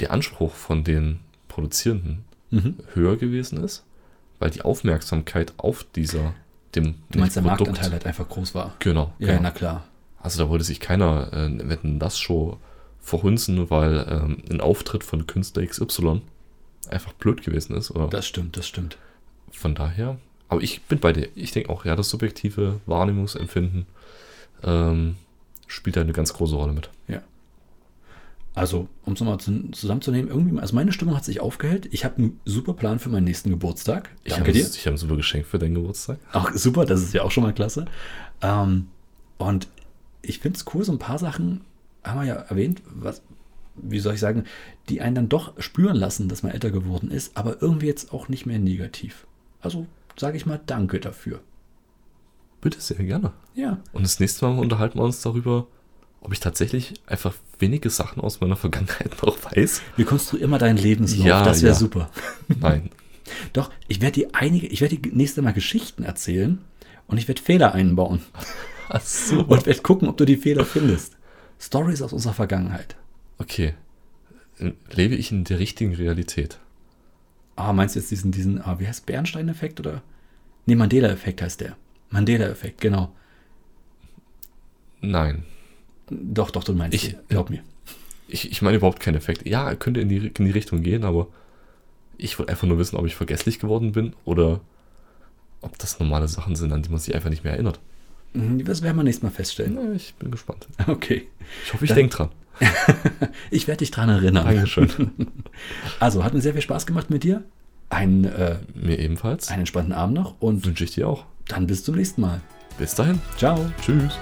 der Anspruch von den Produzierenden Mhm. höher gewesen ist, weil die Aufmerksamkeit auf dieser, dem Du meinst, der Produkt- Marktanteil halt einfach groß war. Genau, Ja, genau. na klar. Also da wollte sich keiner äh, wetten das Show verhunzen, weil ähm, ein Auftritt von Künstler XY einfach blöd gewesen ist. Oder Das stimmt, das stimmt. von daher. Aber ich bin bei dir. Ich denke auch, ja, das subjektive Wahrnehmungsempfinden ähm, spielt da eine ganz große Rolle mit. Also, um es nochmal zu, zusammenzunehmen, irgendwie, also meine Stimmung hat sich aufgehellt. Ich habe einen super Plan für meinen nächsten Geburtstag. Ich Danke habe dir. ich hab ein super Geschenk für deinen Geburtstag. Ach, super, das ist ja auch schon mal klasse. Ähm, und ich finde es cool, so ein paar Sachen haben wir ja erwähnt, was, wie soll ich sagen, die einen dann doch spüren lassen, dass man älter geworden ist, aber irgendwie jetzt auch nicht mehr negativ. Also sage ich mal Danke dafür. Bitte sehr gerne. Ja, Und das nächste Mal unterhalten wir uns darüber, ob ich tatsächlich einfach wenige Sachen aus meiner Vergangenheit noch weiß. wir konstruieren immer deinen Lebenslauf. Ja, das wäre ja. super. Nein. Doch, ich werde dir einige, ich werde dir nächste Mal Geschichten erzählen und ich werde Fehler einbauen Ach so. und werde gucken, ob du die Fehler findest. Stories aus unserer Vergangenheit. Okay. Lebe ich in der richtigen Realität? Ah, meinst du jetzt diesen, diesen, ah, wie heißt Bernstein-Effekt oder? Nee, Mandela-Effekt heißt der. Mandela-Effekt, genau. Nein. Doch, doch, du meinst Ich- den. Glaub mir. Ich, ich meine überhaupt keinen Effekt. Ja, er könnte in die, in die Richtung gehen, aber ich wollte einfach nur wissen, ob ich vergesslich geworden bin oder ob das normale Sachen sind, an die man sich einfach nicht mehr erinnert. Hm, Das werden wir nächstes Mal feststellen. Na, ich bin gespannt. Okay. Ich hoffe, ich denke dran. Ich werde dich dran erinnern. Dankeschön. Also, hat mir sehr viel Spaß gemacht mit dir. Einen, äh, Mir ebenfalls. einen entspannten Abend noch und Wünsche ich dir auch. dann bis zum nächsten Mal. Bis dahin. Ciao. Tschüss.